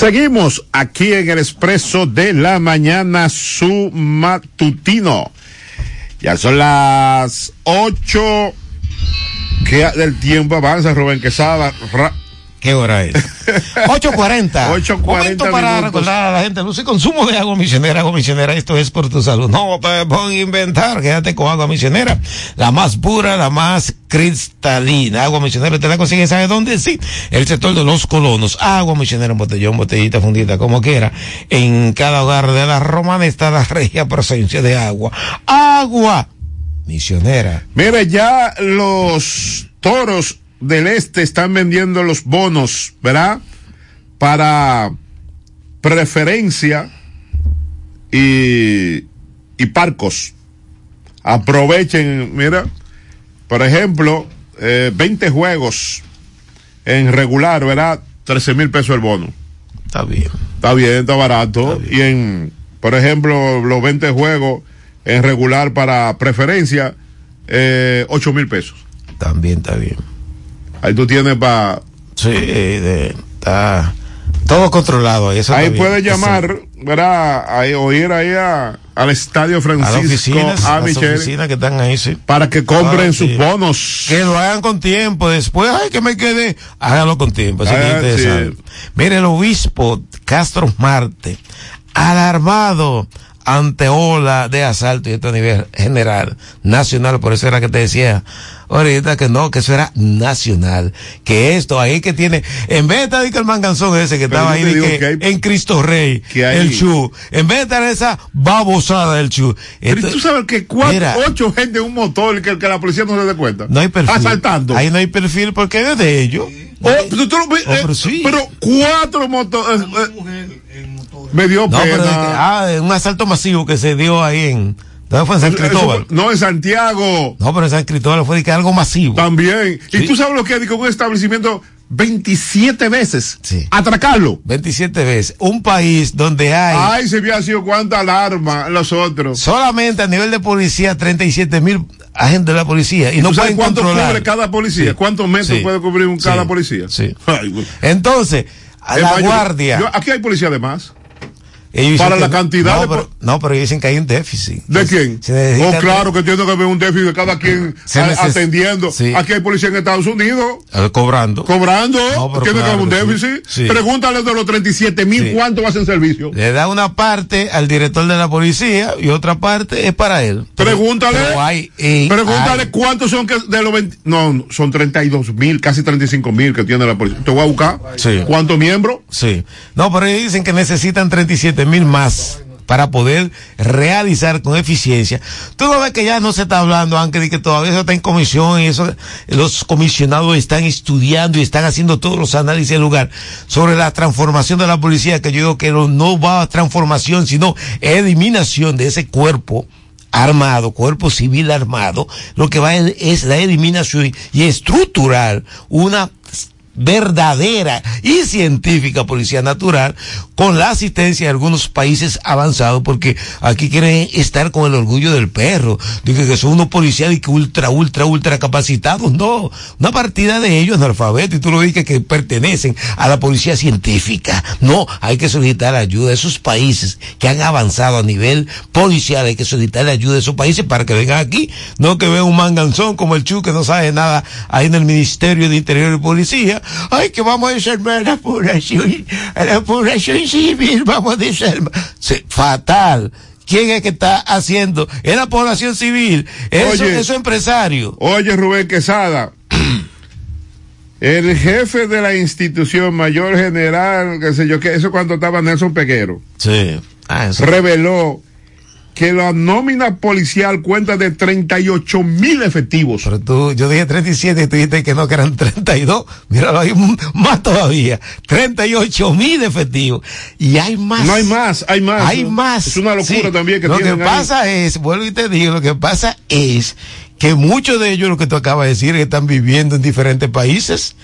Seguimos aquí en el expreso de la mañana, su matutino. Ya son las ocho que del tiempo avanza, Rubén Quesada. ¿Qué hora es? 8.40. 8:40 Momento para minutos. recordar a la gente, luz y consumo de agua misionera. Agua misionera, esto es por tu salud. No te a inventar, quédate con agua misionera. La más pura, la más cristalina. Agua misionera, te la consigues, ¿sabe dónde? Sí, el sector de los colonos. Agua misionera botellón, botellita, fundita, como quiera. En cada hogar de la romana está la regia presencia de agua. Agua misionera. Mire, ya los toros del este están vendiendo los bonos, ¿verdad? Para preferencia y, y parcos. Aprovechen, mira, por ejemplo, eh, 20 juegos en regular, ¿verdad? 13 mil pesos el bono. Está bien. Está bien, está barato. Y en, por ejemplo, los 20 juegos en regular para preferencia, eh, 8 mil pesos. También está bien. Ahí tú tienes para... Sí, de- está todo controlado. ahí, eso puedes llamar, ¿verdad? Ahí, o ir ahí a- al Estadio a Francisco oficinas, A. a las oficinas que están ahí, sí. para que compren Ah, sus sí. bonos. Que lo hagan con tiempo. Después, ay, que me quede. Hágalo con tiempo. así que Ah, ustedes sí. Mire, el obispo Castro Marte alarmado ante ola de asalto y esto a nivel general, nacional, por eso era que te decía ahorita que no, que eso era nacional, que esto ahí que tiene, en vez de estar el manganzón ese que Pero estaba ahí que que hay- en Cristo Rey, que hay- el chu, en vez de estar esa babosada del chu, Pero esto- tú sabes que cuatro, ocho gente en un motor que, que la policía no se dé cuenta. no hay perfil. Asaltando. Ahí no hay perfil porque es de ellos. Oh, tú Oh, eh, pero sí. pero cuatro motos. me dio No, pero ah, un asalto masivo que se dio ahí en, ¿dónde fue en San Eso- Cristóbal? no, en Santiago. No, pero en San Cristóbal fue de que algo masivo. También. Sí. Y tú sabes lo que dijo un establecimiento 27 veces. Atracarlo. 27 veces. Un país donde hay Ay, se había sido cuánta alarma los otros. solamente a nivel de policía 37 mil agentes de la policía y ¿Y no pueden cuánto controlar. cubre cada policía? Sí. ¿Cuántos metros Sí. puede cubrir un Sí. cada policía? Sí. Ay. Entonces, a la guardia. yo- aquí hay policía de más. Ellos para la cantidad no, de pero, no, pero ellos dicen que hay un déficit. ¿De quién? se Oh, claro que tiene que haber un déficit de cada quien a- atendiendo. Sí. Aquí hay policía en Estados Unidos Eh, cobrando. cobrando. No, pero tiene que haber un que sí. déficit. Sí. Pregúntale de los 37 mil cuánto hacen servicio. Le da una parte al director de la policía y otra parte es para él. Pregúntale. pero hay- eh, Pregúntale hay- cuántos son que de los 20. No, son 32 mil, casi 35 mil que tiene la policía. Te voy a buscar. Sí. ¿Cuántos miembros? Sí. No, pero ellos dicen que necesitan 37 mil más para poder realizar con eficiencia. Tú no ves que ya no se está hablando, aunque de que todavía está en comisión y eso, los comisionados están estudiando y están haciendo todos los análisis del lugar sobre la transformación de la policía, que yo digo que no, va a transformación, sino eliminación de ese cuerpo armado, cuerpo civil armado, lo que va es la eliminación y estructurar una verdadera y científica policía natural con la asistencia de algunos países avanzados porque aquí quieren estar con el orgullo del perro. Dije que son unos policías y que ultra ultra ultra capacitados. No una partida de ellos analfabetos y tú lo dices que pertenecen a la policía científica. No hay que solicitar ayuda a esos países que han avanzado a nivel policial. Hay que solicitar ayuda a esos países para que vengan aquí. No que vean un manganzón como el Chu que no sabe nada ahí en el Ministerio de Interior y Policía ay que vamos a desarmar la población a la población civil vamos a desarmar Sí, fatal ¿Quién es que está haciendo? Es la población civil, eso, Oye. eso empresario. Oye, Rubén Quesada. El jefe de la institución, mayor general, qué sé yo, que eso cuando estaba Nelson Peguero, Sí. Ah, eso. reveló que la nómina policial cuenta de 38 mil efectivos. Pero tú, yo dije 37 y tú dijiste que no, que eran 32. Míralo, hay más todavía. 38 mil efectivos. Y hay más. No hay más, hay más. Hay más. Es una locura Sí. también que Lo que ahí. pasa es, vuelvo y te digo, lo que pasa es que muchos de ellos, lo que tú acabas de decir, están viviendo en diferentes países.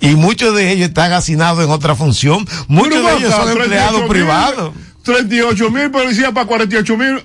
Y muchos de ellos están asignados en otra función. Muchos de ellos son 38 empleados privados. 38 mil policías para 48 mil.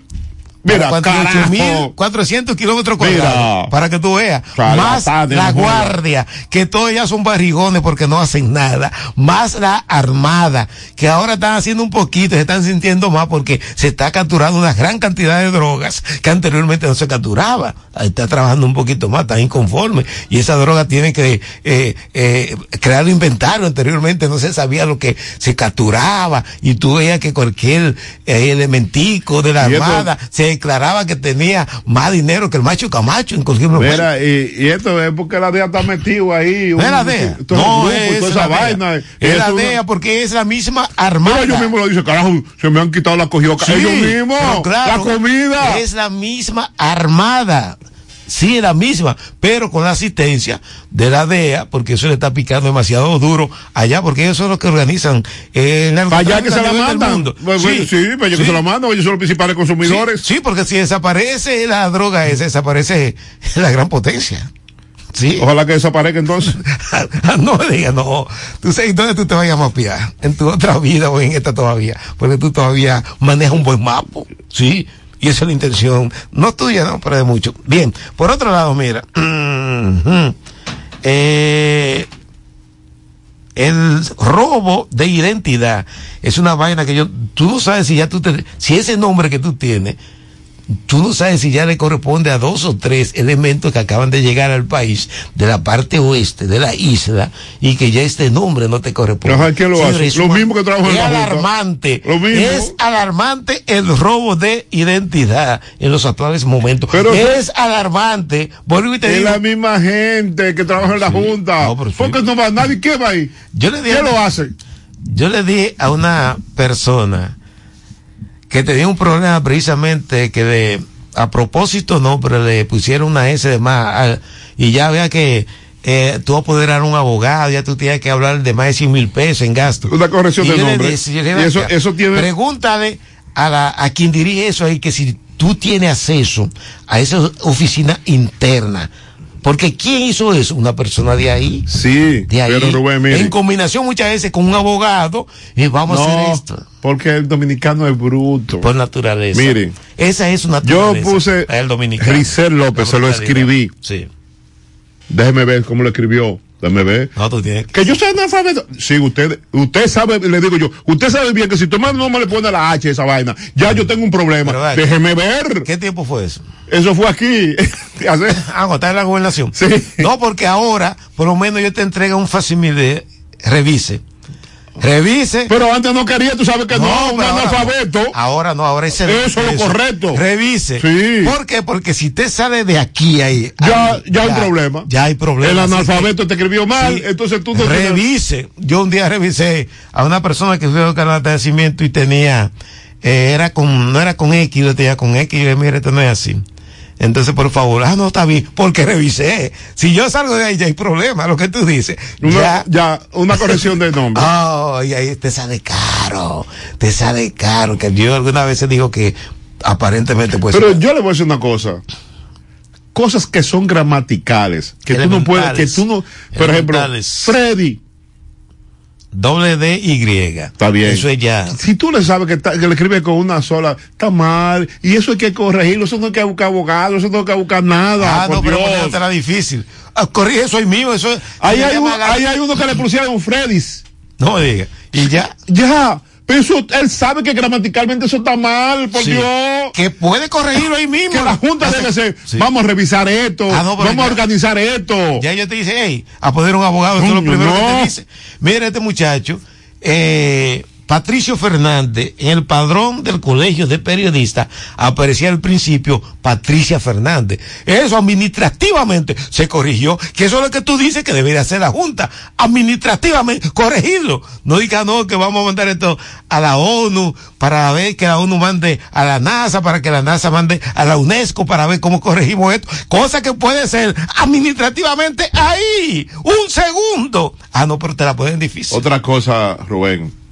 Mira, 48.400 400 kilómetros cuadrados. Para que tú veas. Más la guardia, que todos ya son barrigones porque no hacen nada. Más la armada, que ahora están haciendo un poquito, se están sintiendo más porque se está capturando una gran cantidad de drogas que anteriormente no se capturaba. Está trabajando un poquito más, está inconforme. Y esa droga tiene que eh, eh, crear inventario. Anteriormente no se sabía lo que se capturaba. Y tú veías que cualquier eh, elementico de la armada se declaraba que tenía más dinero que el macho Camacho en cualquier momento. Mira, y, y esto es porque la DEA está metido ahí. Es la un- DEA. No es toda la esa DEA. vaina. Es la una- DEA porque es la misma Pero armada. ellos mismos lo dicen, carajo, se me han quitado la cogioca. Sí, ellos mismos, pero claro, la comida. Es la misma armada. Sí, es la misma, pero con la asistencia de la DEA, porque eso le está picando demasiado duro allá, porque ellos son los que organizan eh, el Para allá que se la mandan. bueno, sí, para allá que sí. se la mandan, ellos son los principales consumidores. Sí, sí, porque si desaparece la droga esa, desaparece la gran potencia. Sí. Ojalá que desaparezca entonces. no me digas, no. Tú sabes dónde tú te vayas a mapear. En tu otra vida o en esta todavía. Porque tú todavía manejas un buen mapa. Sí. Y esa es la intención. No tuya, no, pero de mucho. Bien. Por otro lado, mira. eh, el robo de identidad es una vaina que yo, tú no sabes si ya tú te, si ese nombre que tú tienes, tú no sabes si ya le corresponde a dos o tres elementos que acaban de llegar al país de la parte oeste de la isla y que ya este nombre no te corresponde. Ajá, ¿quién lo hace? Lo mismo que trabajan en la Junta. alarmante. Lo mismo. Es alarmante el robo de identidad en los actuales momentos. Pero- es alarmante. Y te Es digo. la misma gente que trabaja en la Junta. Porque no va nadie. ¿Qué va ahí? Yo le dije- ¿Qué lo hace? Yo le dije a una persona que tenía un problema precisamente que de, a propósito no, pero le pusieron una S de más al- y ya vea que eh, tú apoderar a un abogado, ya tú tienes que hablar de más de 100 mil pesos en gasto. Una corrección Y de nombre. dije, Y eso- "Acá, eso tiene- Pregúntale a, la, a quien dirige eso ahí que si tú tienes acceso a esa oficina interna. Porque ¿quién hizo eso? Una persona de ahí. Sí, De ahí. pero Rubén, mire. En combinación muchas veces con un abogado y vamos a No, hacer esto. Porque el dominicano es bruto. Por naturaleza. Mire, Esa es una yo naturaleza. puse el dominicano. Rizel López, se lo escribí. Sí. Déjeme ver cómo lo escribió. Déjeme ver. No, tú tienes Que yo soy analfabeto. Sí, usted, usted sabe, le digo yo, usted sabe bien que si tu hermano no me le pone la H a esa vaina, ya yo tengo un problema. Déjeme ver. ¿Qué tiempo fue eso? Eso fue aquí. Hace- Ah, está en la gobernación. Sí. No, porque ahora, por lo menos yo te entrego un facsimile, revise. Revise. Pero antes no quería, tú sabes que no, un pero ahora analfabeto. no. Ahora no, ahora es el- Eso es lo correcto. Revise. Sí. ¿Por qué? Porque si te sale de aquí ahí. Ya, ahí, ya hay un problema. Ya hay problema. El analfabeto te escribió mal, Sí. entonces tú no tienes- Revise. Yo un día revisé a una persona que fue canal de nacimiento y tenía, eh, era con, no era con X, yo tenía con X, y yo dije, mire, esto no es así. Entonces, por favor, ah, no, está bien, porque revisé. Si yo salgo de ahí, ya hay problema, lo que tú dices. Una, ya, ya, una corrección de nombre. Oh, y ahí te sale caro, te sale caro, que yo alguna vez digo que aparentemente pues Pero yo le voy a decir una cosa. Cosas que son gramaticales, que tú no puedes, que tú no, por ejemplo. Freddy, doble D Y. está bien. Eso es ya. Si tú le sabes que, está- que le escribe con una sola, está mal, y eso hay que corregirlo, eso no hay que buscar abogado, eso no hay que buscar nada, Ah, no, pero Dios. ponértela difícil. Ah, corrige, eso es mío, eso es. Ahí hay, un- ahí hay uno que le pusieron un Freddy's. No me diga. Y ya. Ya, pero eso, él sabe que gramaticalmente eso está mal, por Sí. Dios. Que puede corregirlo ahí mismo. Que la Junta debe ser, Sí. vamos a revisar esto, Ah, no, vamos a organizar esto. Ya yo te dice, hey, a poder un abogado, eso es lo primero que te dice. Mira este muchacho, eh, Patricio Fernández, en el padrón del colegio de periodistas, aparecía al principio Patricia Fernández. Eso administrativamente se corrigió, que eso es lo que tú dices que debería hacer la Junta, administrativamente, corregirlo. No diga no, que vamos a mandar esto a la ONU para ver que la ONU mande a la NASA, para que la NASA mande a la UNESCO para ver cómo corregimos esto. Cosa que puede ser administrativamente ahí, un segundo. Ah, no, pero te la ponen difícil. Otra cosa, Rubén.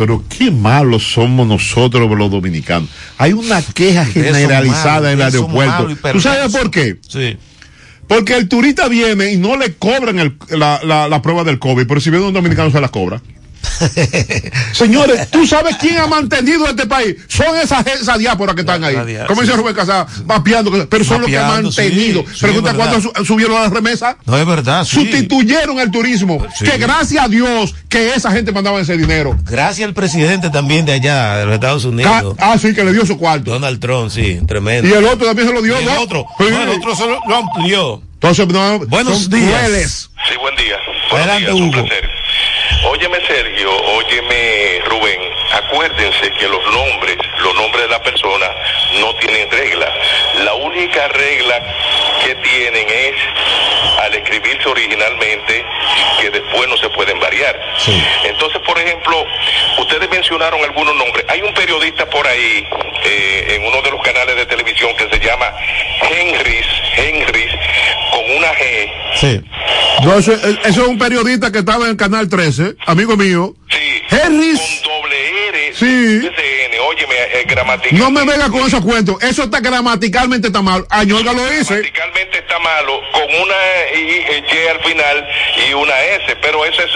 Pero qué malos somos nosotros los dominicanos. Hay una queja generalizada en el aeropuerto. ¿Tú sabes por qué? Sí. Porque el turista viene y no le cobran el- la, la- la prueba del COVID, pero si viene un dominicano se la cobra. Señores, ¿tú sabes quién ha mantenido este país? Son esas esa diáspora que están ahí. diáspora, Como dice sí. Rubén Casado, vapeando, pero son los que han sí, mantenido. sí, Pregunta verdad. su- subieron las remesas. No es verdad, sí. Sustituyeron el turismo. Sí. Que gracias a Dios que esa gente mandaba ese dinero. Gracias al presidente también de allá, de los Estados Ca- Unidos. Ah, sí, que le dio su cuarto. Donald Trump, sí, tremendo. Y el otro también se lo dio, Y el ¿no? otro, Sí. no, el otro solo lo amplió. Entonces, no, Buenos días. crueles. Sí, buen día. Buenos Adelante, días, un Hugo. placer. Óyeme, Sergio, óyeme, Rubén. Acuérdense que los nombres, los nombres de la persona no tienen regla. La única regla que tienen es al escribirse originalmente que después no se pueden variar. Entonces, por ejemplo, ustedes mencionaron algunos nombres. Hay un periodista por ahí eh, en uno de los canales de televisión que se llama Henrys, Henrys, una G. Sí. No, eso, eso es un periodista que estaba en el canal 13, amigo mío. Sí. Henrys. Con doble R. Sí. SN. Óyeme, eh, gramatical. No me venga con esos cuentos. Eso está gramaticalmente está mal. Añorga lo dice. Gramaticalmente está malo, con una I, eh, Y al final y una S, pero ese es,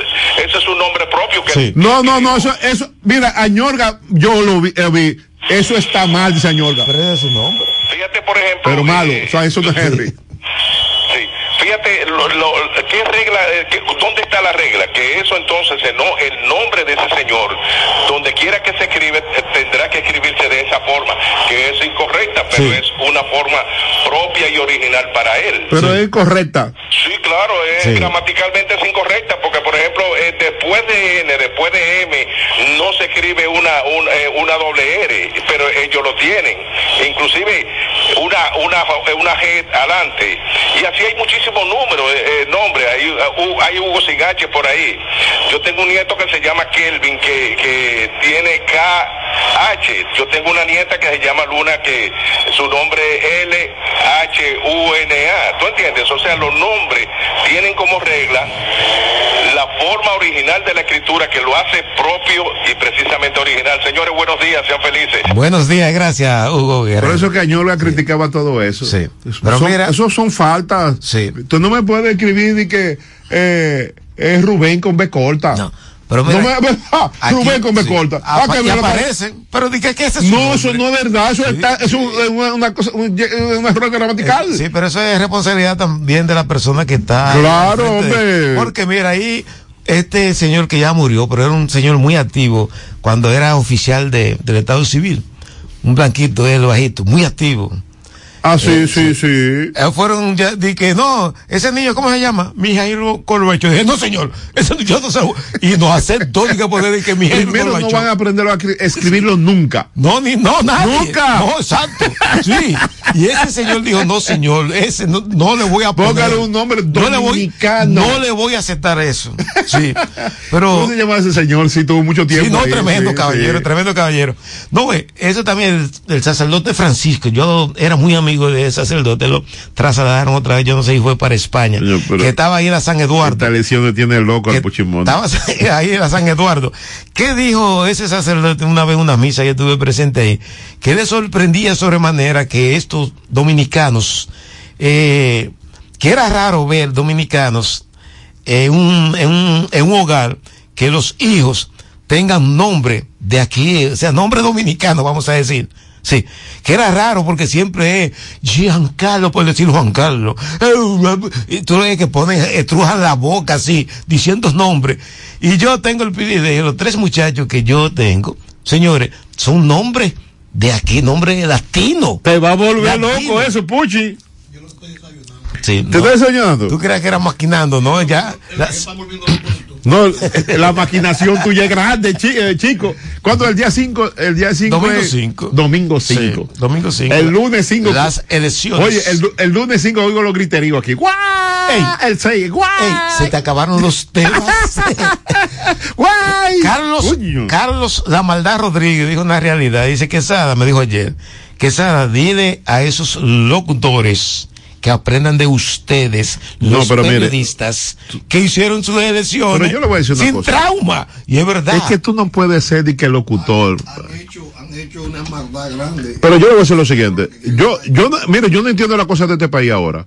ese es un nombre propio que No, no, no, eso, eso, mira, Añorga, yo lo vi, eh, vi. Eso está mal, dice Añorga. Pero ese es su nombre. Fíjate, por ejemplo. Pero malo, eh, o sea, eso no es Henry. Fíjate, lo, lo- ¿qué regla, eh, qué- ¿dónde está la regla? Que eso entonces, eh, no, el nombre de ese señor, donde quiera que se escribe, eh, tendrá que escribirse de esa forma, que es incorrecta, pero Sí. es una forma propia y original para él. Pero es correcta. Sí, claro, es, Sí. gramaticalmente es incorrecta, porque por ejemplo, eh, después de N, después de M, no se escribe una, un- eh, una doble R, pero ellos lo tienen. Inclusive una, una, eh, una G adelante. Y así hay muchísimos números, eh, eh, nombres. Hay, uh, Hu- hay Hugo Sigache por ahí. Yo tengo un nieto que se llama Kelvin, que, que tiene KH. Yo tengo una nieta que se llama Luna, que su nombre es L-H-U-N-A. ¿Tú entiendes? O sea, los nombres tienen como regla la forma original de la escritura que lo hace propio y precisamente original. Señores, buenos días, sean felices. Buenos días, gracias, Hugo Guerrero. Por eso que Añola criticaba todo eso. Sí. Pero son, mira- eso son faltas. Sí. Tú no me puedes escribir de que eh, es Rubén con B corta. No. Pero mira, me, ah, aquí- Rubén con B sí. corta. Apa- que aparecen. Pero di que, ¿qué es eso? No, eso no es verdad. Eso está, es un, es una, una cosa, un, un error gramatical. Sí, pero eso es responsabilidad también de la persona que está. Claro, hombre. Porque mira, ahí este señor que ya murió, pero era un señor muy activo cuando era oficial de, del Estado Civil. Un blanquito, él bajito, muy activo. Ah, sí, sí, sí. Eh, fueron ya, di que no, ese niño, ¿cómo se llama? Mijailo Corbacho. Dije, no, señor, ese niño no se. Y nos aceptó, diga, poder decir que Mijailo Primero no van a aprender a escri- escribirlo nunca. No, ni, no, nadie. Nunca. No, exacto. Sí. Y ese señor dijo, no, señor, ese no, no le voy a poner. Póngale un nombre no le voy, dominicano. no le voy a aceptar eso. Sí. Pero. ¿Cómo se llama ese señor? Sí, tuvo mucho tiempo. Sí, no, ahí, tremendo sí, caballero, sí. tremendo caballero. No, eso también, el, el sacerdote Francisco, yo era muy amigo de ese sacerdote, lo trasladaron otra vez, yo no sé si fue para España, que estaba ahí en la San Eduardo. Esta lesión le tiene loco al Puchimón. Estaba ahí en la San Eduardo. ¿Qué dijo ese sacerdote una vez en una misa? Yo estuve presente ahí. Que le sorprendía sobremanera que estos dominicanos, eh, que era raro ver dominicanos en un, en un, en un hogar que los hijos tengan nombre de aquí, o sea, nombre dominicano, vamos a decir. Sí, que era raro porque siempre es Giancarlo, por decir Juan Carlos. Y tú ves que ponen, estrujan la boca así, diciendo nombres. Y yo tengo el privilegio, los tres muchachos que yo tengo, señores, son nombres de aquí, nombres latinos. Te va a volver Latino. loco eso, Puchi. Sí, ¿Te no. estás soñando? ¿Tú crees que era maquinando, no? Ya. la- No, eh, la maquinación tuya es grande, eh, chico. ¿Cuándo el día 5? El día 5 Domingo es... cinco. Domingo 5. Sí, domingo 5. El lunes 5. Las elecciones. Oye, el, el lunes 5 oigo los griteríos aquí. ¡Guay! El 6. ¡Guay! Ey, se te acabaron los temas. ¡Guay! Carlos. Carlos La Maldad Rodríguez dijo una realidad. Dice que Sada, me dijo ayer, que Sada, dile a esos locutores que aprendan de ustedes, No, los mire, periodistas, que hicieron sus elecciones Pero yo le voy a decir una sin cosa. trauma. Y es verdad. Es que tú no puedes ser de que locutor. Han hecho una maldad grande. Pero yo le voy a decir lo siguiente. Yo, yo, no- mire, yo no entiendo la cosa de este país ahora.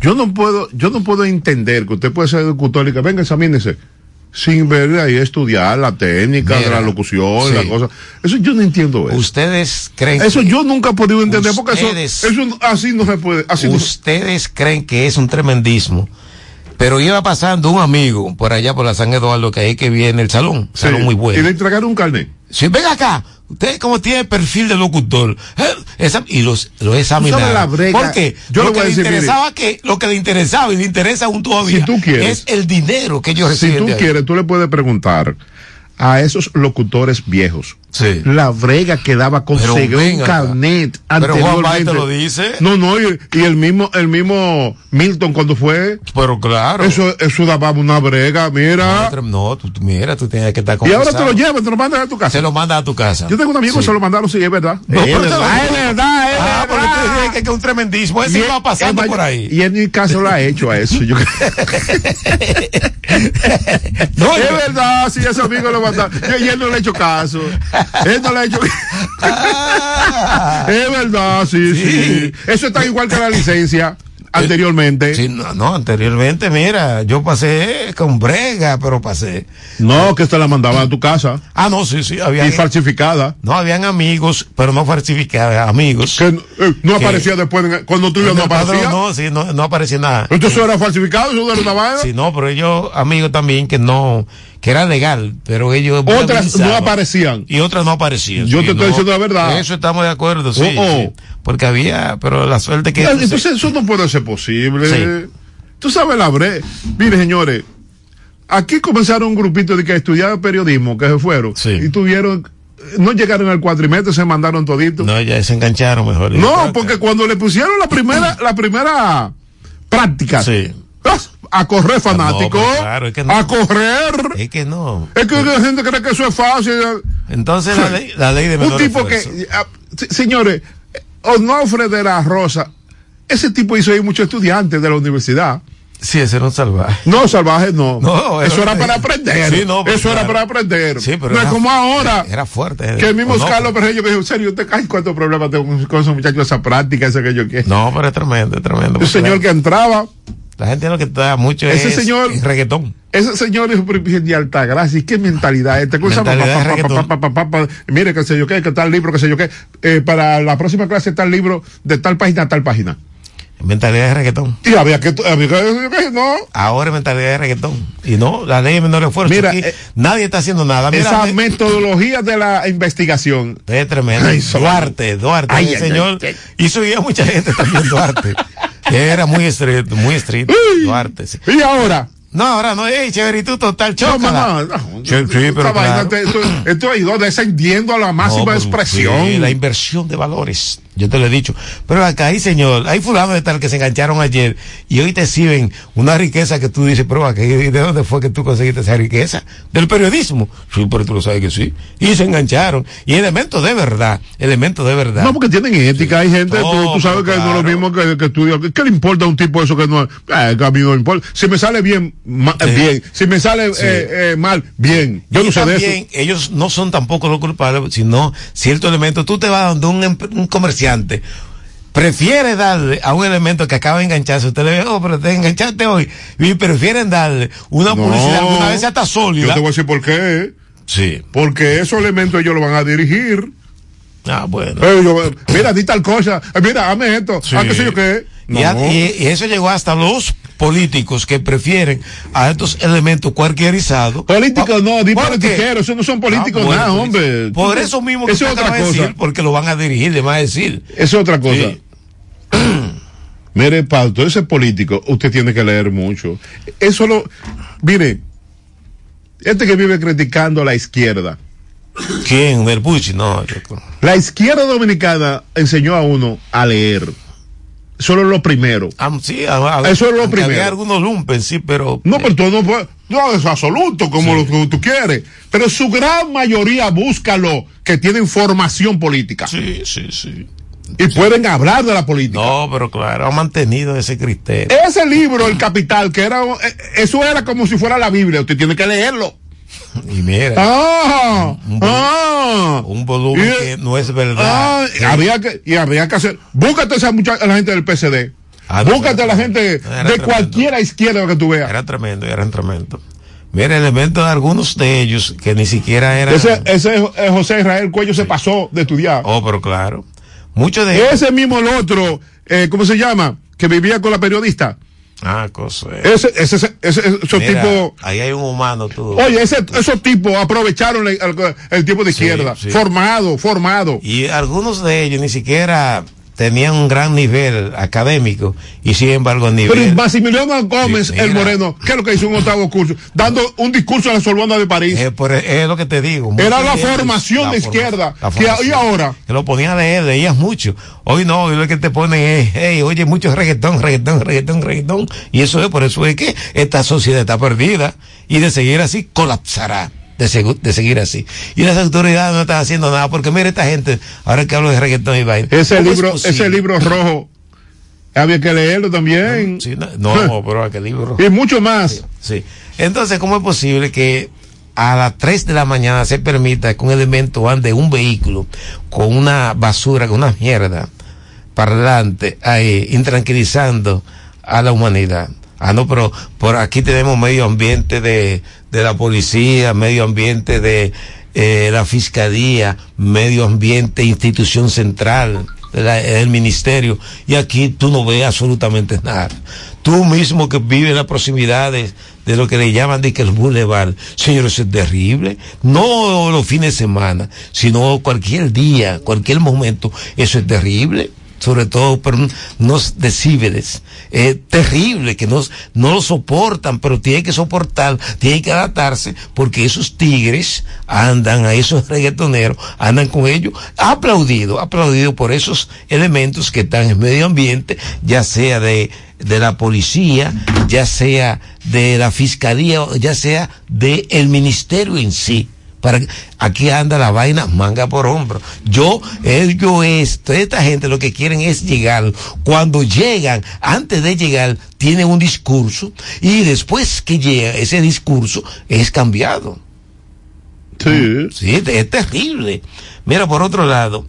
Yo no puedo, yo no puedo entender que usted puede ser locutor y que venga, examínese. Sin ver ahí estudiar la técnica de Mira, la locución, sí. la cosa. Eso yo no entiendo eso. Ustedes creen Eso que- yo nunca he podido entender porque eso, Ustedes- eso así no se puede. Así no- ustedes creen que es un tremendismo. Pero iba pasando un amigo por allá por la San Eduardo, que ahí que viene el salón, Sí. salón muy bueno. Y le entregaron un carnet. Si ven acá, usted como tiene perfil de locutor, eh, esa- y los lo examinaron. la brega? ¿Por qué? Yo lo voy que le decir, mire. interesaba que, lo que le interesaba y le interesa aún todavía Si tú quieres. es el dinero que ellos Si reciben. tú de ahí. quieres, tú le puedes preguntar a esos locutores viejos. Sí. La brega que daba un ven acá. carnet Pero Juan. Baez te lo dice. No, no, y, y el mismo, el mismo Milton cuando fue. Pero claro. Eso, eso daba una brega, mira. No, tú- mira, tú tienes que estar y ahora te lo llevan, te lo mandan a tu casa. Se lo manda a tu casa. Yo tengo un amigo que se lo mandaron, sí, es verdad. No, es, pero verdad es verdad, es Ah, verdad. que, que es un tremendismo. Ese iba pasando por ahí. Y en mi caso lo ha hecho a eso. Yo- No, es verdad, sí, ese amigo lo mandaron. Yo, y él no le ha hecho caso. Él no le ha hecho Ah. Es verdad, sí, sí, Eso está igual que la licencia anteriormente. Sí, no, no, anteriormente, mira, yo pasé con brega, pero pasé. No, que te la mandaban a tu casa. Ah, no, sí, sí, había. Y falsificada. No, habían amigos, pero no falsificadas, amigos. Que eh, no Que- aparecía después, cuando tú no el padrón, aparecía. No, sí, no, no aparecía nada. Entonces eso era falsificado, eso era una vaina. Sí, no, pero ellos, amigos también, que no, que era legal, pero ellos Otras no aparecían. y otras no aparecían. Yo Sí, te estoy no, diciendo la verdad. Eso estamos de acuerdo, sí, Oh, oh. sí. porque había, pero la suerte que Entonces eso no puede ser posible. Sí. Tú sabes la bre. Mire, señores, aquí comenzaron un grupito de que estudiaba periodismo, que se fueron, y tuvieron, no llegaron al cuatrimestre, se mandaron toditos. no ya se engancharon mejor. No, porque cuando le pusieron la primera, la primera práctica, ¡ah! A correr fanático, pero claro, es que no. a correr. Es que no. Es que la gente cree que eso es fácil. Entonces la ley, la ley de Un menor tipo esfuerzo. que, ah, se- señores, Onofre de la Rosa, ese tipo hizo ahí muchos estudiantes de la universidad. Sí, ese era un salvaje. No, salvaje no. No, eso era- era para aprender. Sí, no, pues, eso era para aprender. Sí, pero no era- es como ahora. Era fuerte. Que el mismo ¿O no? Carlos Perreño me dijo, serio, ¿usted cae cuántos problemas tengo con- con esos muchachos, esa práctica, esa que yo quiero? No, pero es tremendo, es tremendo. Un señor que entraba, La gente lo que está mucho ese es señor, reggaetón. ese señor es de alta gracia, ¿y qué mentalidad esta cosa? Mire, que sé yo qué, que tal libro, que sé yo qué, eh, para la próxima clase tal libro, de tal página a tal página. Mentalidad de reggaetón. Y había que, había que, no. Ahora es mentalidad de reggaetón. Y no, la ley de menor esfuerzo. Mira, Aquí eh, nadie está haciendo nada. Mira, Esa me- metodología de la investigación. es tremendo. Ay, Duarte, Duarte, Ay, el ay, señor. Hizo a mucha gente también, Duarte. era muy estricto, muy estricto. Duarte, sí. Y ahora, No, ahora no, ey, chéverito total, No, chócala. no, no. Sí, sí, pero claro. te- esto, esto ha ido descendiendo a la máxima No, expresión. sí, la inversión de valores. Yo te lo he dicho. Pero acá hay, señor, hay fulano de tal que se engancharon ayer y hoy te exhiben una riqueza que tú dices, pero aquí, ¿de dónde fue que tú conseguiste esa riqueza? Del periodismo. Sí, pero tú lo sabes que sí. Y se engancharon. Y elementos de verdad, elementos de verdad. No, porque tienen ética. Hay gente, No, tú, tú sabes que no es lo mismo que, que estudia. ¿Qué le importa a un tipo eso que no? Eh, que a mí no importa. Si me sale bien, ma- Sí. bien. Si me sale Sí. eh, eh, mal, bien. Yo y no sé de eso. ellos no son tampoco los culpables, sino cierto elemento. Tú te vas donde un, em- un comerciante prefiere darle a un elemento que acaba de engancharse. Usted le ve, oh, pero te enganchaste hoy. Y prefieren darle una No. publicidad, alguna vez hasta Yo sólida. te voy a decir por qué. Sí. Porque esos elementos ellos lo van a dirigir. Ah, bueno. Yo- mira, di tal cosa. Eh, mira, hazme esto. Sí. Ah, qué sé yo qué. Y, a- No. y- y eso llegó hasta los políticos que prefieren a estos elementos cualquierizados. Políticos no, di politiqueros, esos no son políticos Ah, bueno, nada, pues, hombre. Por eso mismo que Eso es otra cosa. decir, porque lo van a dirigir, le van a decir. Eso es otra cosa. Sí. Mire, para todo ese político, usted tiene que leer mucho. Eso lo. Mire, este que vive criticando a la izquierda. ¿Quién? Verbucci, no. yo- La izquierda dominicana enseñó a uno a leer. Solo lo primero. Ah, sí, a- a- Eso es lo primero. Había algunos lumpen, sí, pero. No, pero todo no, no es absoluto como lo que tú quieres. Pero su gran mayoría búscalo que tienen formación política. Sí, sí, sí. Y pueden hablar de la política. No, pero claro, ha mantenido ese criterio. Ese libro, El Capital, que era, eh, eso era como si fuera la Biblia, usted tiene que leerlo. Y mira, Ah, un, ah, un volumen y- que no es verdad. ah, Sí. había que, y habría que hacer, búscate a esa la gente del PCD, Ah, no, búscate a la gente era de tremendo. cualquiera izquierda que tú veas. Era tremendo, eran tremendo. Mira, elementos de algunos de ellos que ni siquiera eran. Ese, ese José Israel Cuello se pasó de estudiar. Oh, pero claro. Muchos de ellos. Ese mismo el otro, eh, ¿cómo se llama? Que vivía con la periodista. Ah, cosa. Ese, ese, ese, ese- esos Mira, tipos, Ahí hay un humano, tú. oye, ese, esos tipos aprovecharon el, el, el tiempo de Sí, izquierda, sí. formado, formado. Y algunos de ellos ni siquiera tenían un gran nivel académico y sin embargo a Pero nivel Maximiliano Gómez, el moreno, ¿qué es lo que hizo en un octavo curso? Dando un discurso en la Sorbona de París. Eh, por- es lo que te digo. Era la formación la de forma- izquierda. Que- y ahora, Que lo ponían a leer, leías mucho. Hoy no, hoy lo que te ponen es, hey, oye, mucho reggaetón, reggaetón, reggaetón, reggaetón. Y eso es, por eso es que esta sociedad está perdida. Y de seguir así, colapsará. De, segu- de seguir así. Y las autoridades no están haciendo nada, porque mira esta gente, ahora que hablo de reggaetón y vaina. ese ¿cómo es libro, ese libro rojo, había que leerlo también. Sí, no, no, pero ¿a qué libro? Y mucho más. Sí. Entonces, ¿cómo es posible que a las 3 de la mañana se permita que un elemento ande un vehículo con una basura, con una mierda para adelante, ahí, intranquilizando a la humanidad? Ah, no, pero por aquí tenemos medio ambiente de, de la policía, medio ambiente de eh, la fiscalía, medio ambiente institución central la- del ministerio, y aquí tú no ves absolutamente nada. Tú mismo que vives en las proximidades de lo que le llaman de que el boulevard, señor, eso es terrible. No los fines de semana, sino cualquier día, cualquier momento, eso es terrible sobre todo por unos decíbeles eh, terrible que no, no lo soportan, pero tienen que soportar, tienen que adaptarse, porque esos tigres andan, a esos reggaetoneros, andan con ellos, aplaudido, aplaudido por esos elementos que están en medio ambiente, ya sea de, de la policía, ya sea de la fiscalía, ya sea del el ministerio en sí para aquí anda la vaina manga por hombro. Yo, ellos esto, esta gente lo que quieren es llegar. Cuando llegan, antes de llegar, tienen un discurso y después que llega ese discurso es cambiado. Sí. Sí, es terrible. Mira, por otro lado,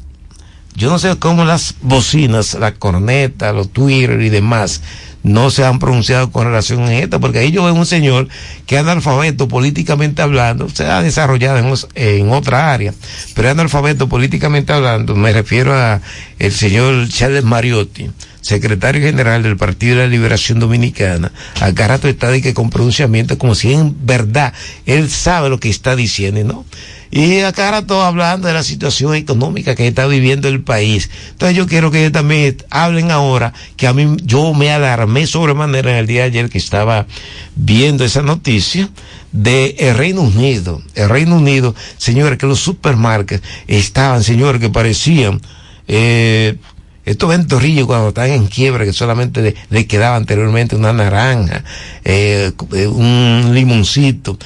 yo no sé cómo las bocinas, la corneta, los Twitter y demás, no se han pronunciado con relación a esto, porque ahí yo veo un señor que es analfabeto políticamente hablando, se ha desarrollado en, otra área, pero es analfabeto políticamente hablando, me refiero a el señor Charles Mariotti, secretario general del Partido de la Liberación Dominicana, acá rato está de que con pronunciamiento como si en verdad él sabe lo que está diciendo, ¿no? Y acá rato hablando de la situación económica que está viviendo el país. Entonces yo quiero que ellos también hablen ahora, que a mí yo me alarmé sobremanera en el día de ayer que estaba viendo esa noticia de el Reino Unido. El Reino Unido, señores, que los supermarkets estaban, señores, que parecían, eh, estos ventorrillos cuando están en quiebra, que solamente le, le quedaba anteriormente una naranja, eh, un limoncito.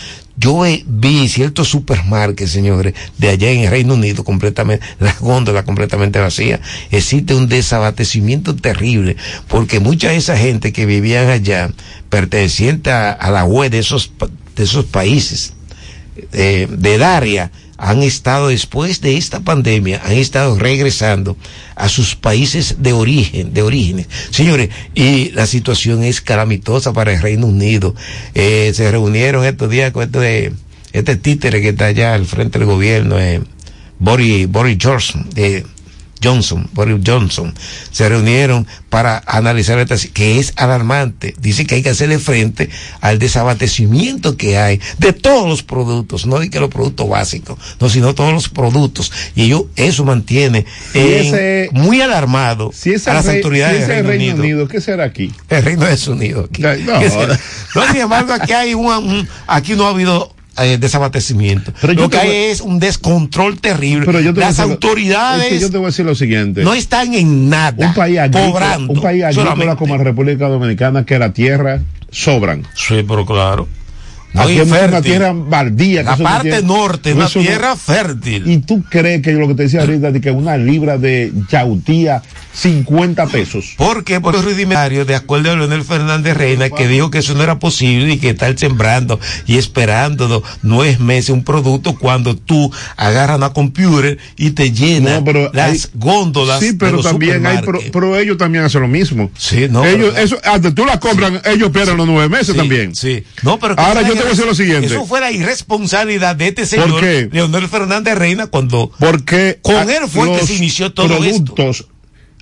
Yo vi ciertos supermarkets, señores, de allá en el Reino Unido, completamente, las góndolas completamente vacías. Existe un desabastecimiento terrible, porque mucha de esa gente que vivían allá, perteneciente a, la web de esos, de esos países, eh, del área, han estado después de esta pandemia, han estado regresando a sus países de origen, de orígenes. Señores, y la situación es calamitosa para el Reino Unido. Eh, se reunieron estos días con este, este títere que está allá al frente del gobierno, eh, Boris, Boris Johnson, de Johnson, Boris Johnson, se reunieron para analizar esta, que es alarmante. Dice que hay que hacerle frente al desabastecimiento que hay de todos los productos, no de que los productos básicos, no, sino todos los productos. Y yo, eso mantiene Si muy alarmado Si es a las autoridades si es del el Reino, Reino Unido. Unido, ¿qué será aquí? El Reino de Unidos aquí. No. ¿Qué será? No, sin embargo, aquí hay un, un- aquí no ha habido eh, desabastecimiento. Pero Lo que hay voy- es un descontrol terrible. Pero yo Las autoridades es que yo te voy a decir lo siguiente. no están en nada. un país agrícola, cobrando. un país agrícola solamente. como la República Dominicana que la tierra sobran. Sí, pero claro. No, Aquí y es una tierra baldía. La no parte tiene- norte, una no- tierra fértil. Y tú crees que lo que te decía ahorita, de que una libra de yautía, 50 pesos. ¿Por qué? Por los rudimentarios, de acuerdo a Leonel Fernández Reina, que dijo que eso no era posible y que estar sembrando y esperando do- nueve meses un producto cuando tú agarras una computer y te llenas No, pero las hay- góndolas. Sí, de pero los también hay, supermarkets. pero ellos también hacen lo mismo. Sí, no. ellos, pero- eso, hasta tú la compran, ellos pierden los nueve meses Sí, también. Sí. No, pero Ahora yo te voy a decir lo siguiente. Eso fue la irresponsabilidad de este señor, qué? Leonel Fernández Reina, cuando Porque con él fue que se inició todo esto. productos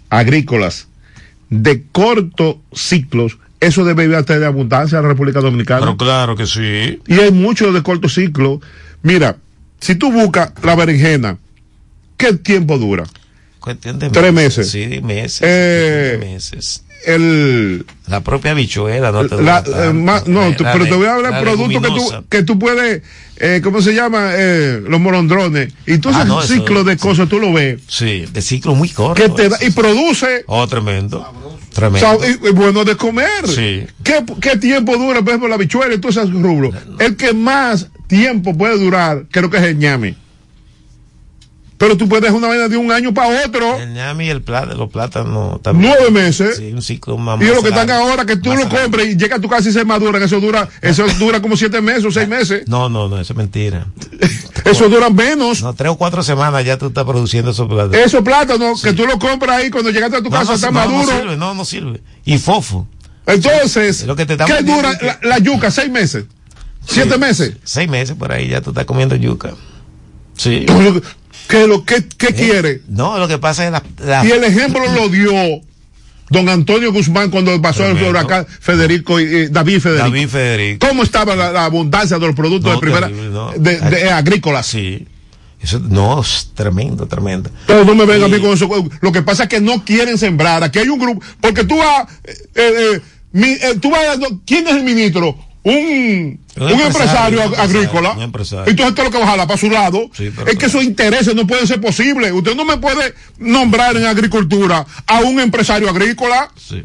agrícolas de cortos ciclos, eso debe haber de abundancia en la República Dominicana. Pero claro que sí. Y hay muchos de corto ciclo. Mira, si tú buscas la berenjena, ¿qué tiempo dura? Cuestión de Tres meses. Sí, meses. Eh, meses. El, La propia bichuela no te la- eh, ma- no, La- tú- la pero te voy a hablar la de productos que tú, que tú puedes, eh, ¿cómo se llama? Eh, los molondrones. Y tú Ah, no, ciclo de cosas, tú lo ves. Sí, de ciclo muy corto. Que te da- y produce Oh, tremendo. O Tremendo. sea, y- y bueno de comer. Sí. ¿Qué, qué tiempo dura, por ejemplo, la bichuela y todos esos rubros? El que más tiempo puede durar, creo que es el ñame. Pero tú puedes una vaina de un año para otro, El ñame y el plátano, los plátanos también. nueve meses. Sí, un ciclo más Y lo que están ahora, que tú lo largo. compras y llega a tu casa y se maduran, eso dura, eso dura como siete meses o seis meses. No, no, no, eso es mentira. Eso dura menos. No, tres o cuatro semanas ya tú estás produciendo esos plátanos. Esos plátanos que tú lo compras ahí cuando llegaste a tu no, casa no, está no, no maduro. sirve, no, no sirve. Y fofo. Entonces, Lo que te está ¿qué dura que- la, la yuca? ¿Seis meses? ¿Siete meses? Seis meses por ahí ya tú estás comiendo yuca. Sí. ¿Qué, lo, qué, qué quiere? No, lo que pasa es la, la- Y el ejemplo lo dio don Antonio Guzmán cuando pasó el huracán Federico y eh, David Federico. David Federico. ¿Cómo estaba la, la abundancia de los productos No, de primera terrible, no. de, de- eh, agrícolas? Sí. Eso, no, es tremendo, tremendo. Pero no me venga a mí con eso. Lo que pasa es que no quieren sembrar. Aquí hay un grupo. Porque tú vas. eh, eh, mi- eh, tú vas ¿Quién es el ministro? Un, un, empresario, agrícola. un empresario. Entonces, ¿qué es lo que va a jalar para su lado? Sí, pero- es que esos intereses no pueden ser posibles. Usted no me puede nombrar en agricultura a un empresario agrícola. Sí.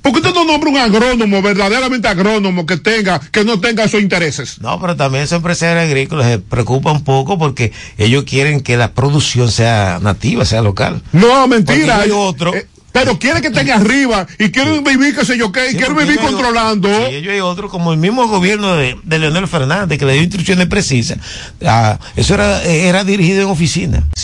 Porque usted no nombra un agrónomo, verdaderamente agrónomo, que tenga, que no tenga esos intereses. No, pero también esos empresarios agrícolas se preocupan un poco porque ellos quieren que la producción sea nativa, sea local. No, mentira. Porque hay otro. Eh, pero quiere que estén arriba y quieren vivir, qué sé yo qué, y Sí, quieren vivir ellos hay- controlando. Sí, ellos hay otros, como el mismo gobierno de, de Leonel Fernández, que le dio instrucciones precisas. Ah, eso era, era dirigido en oficina. Si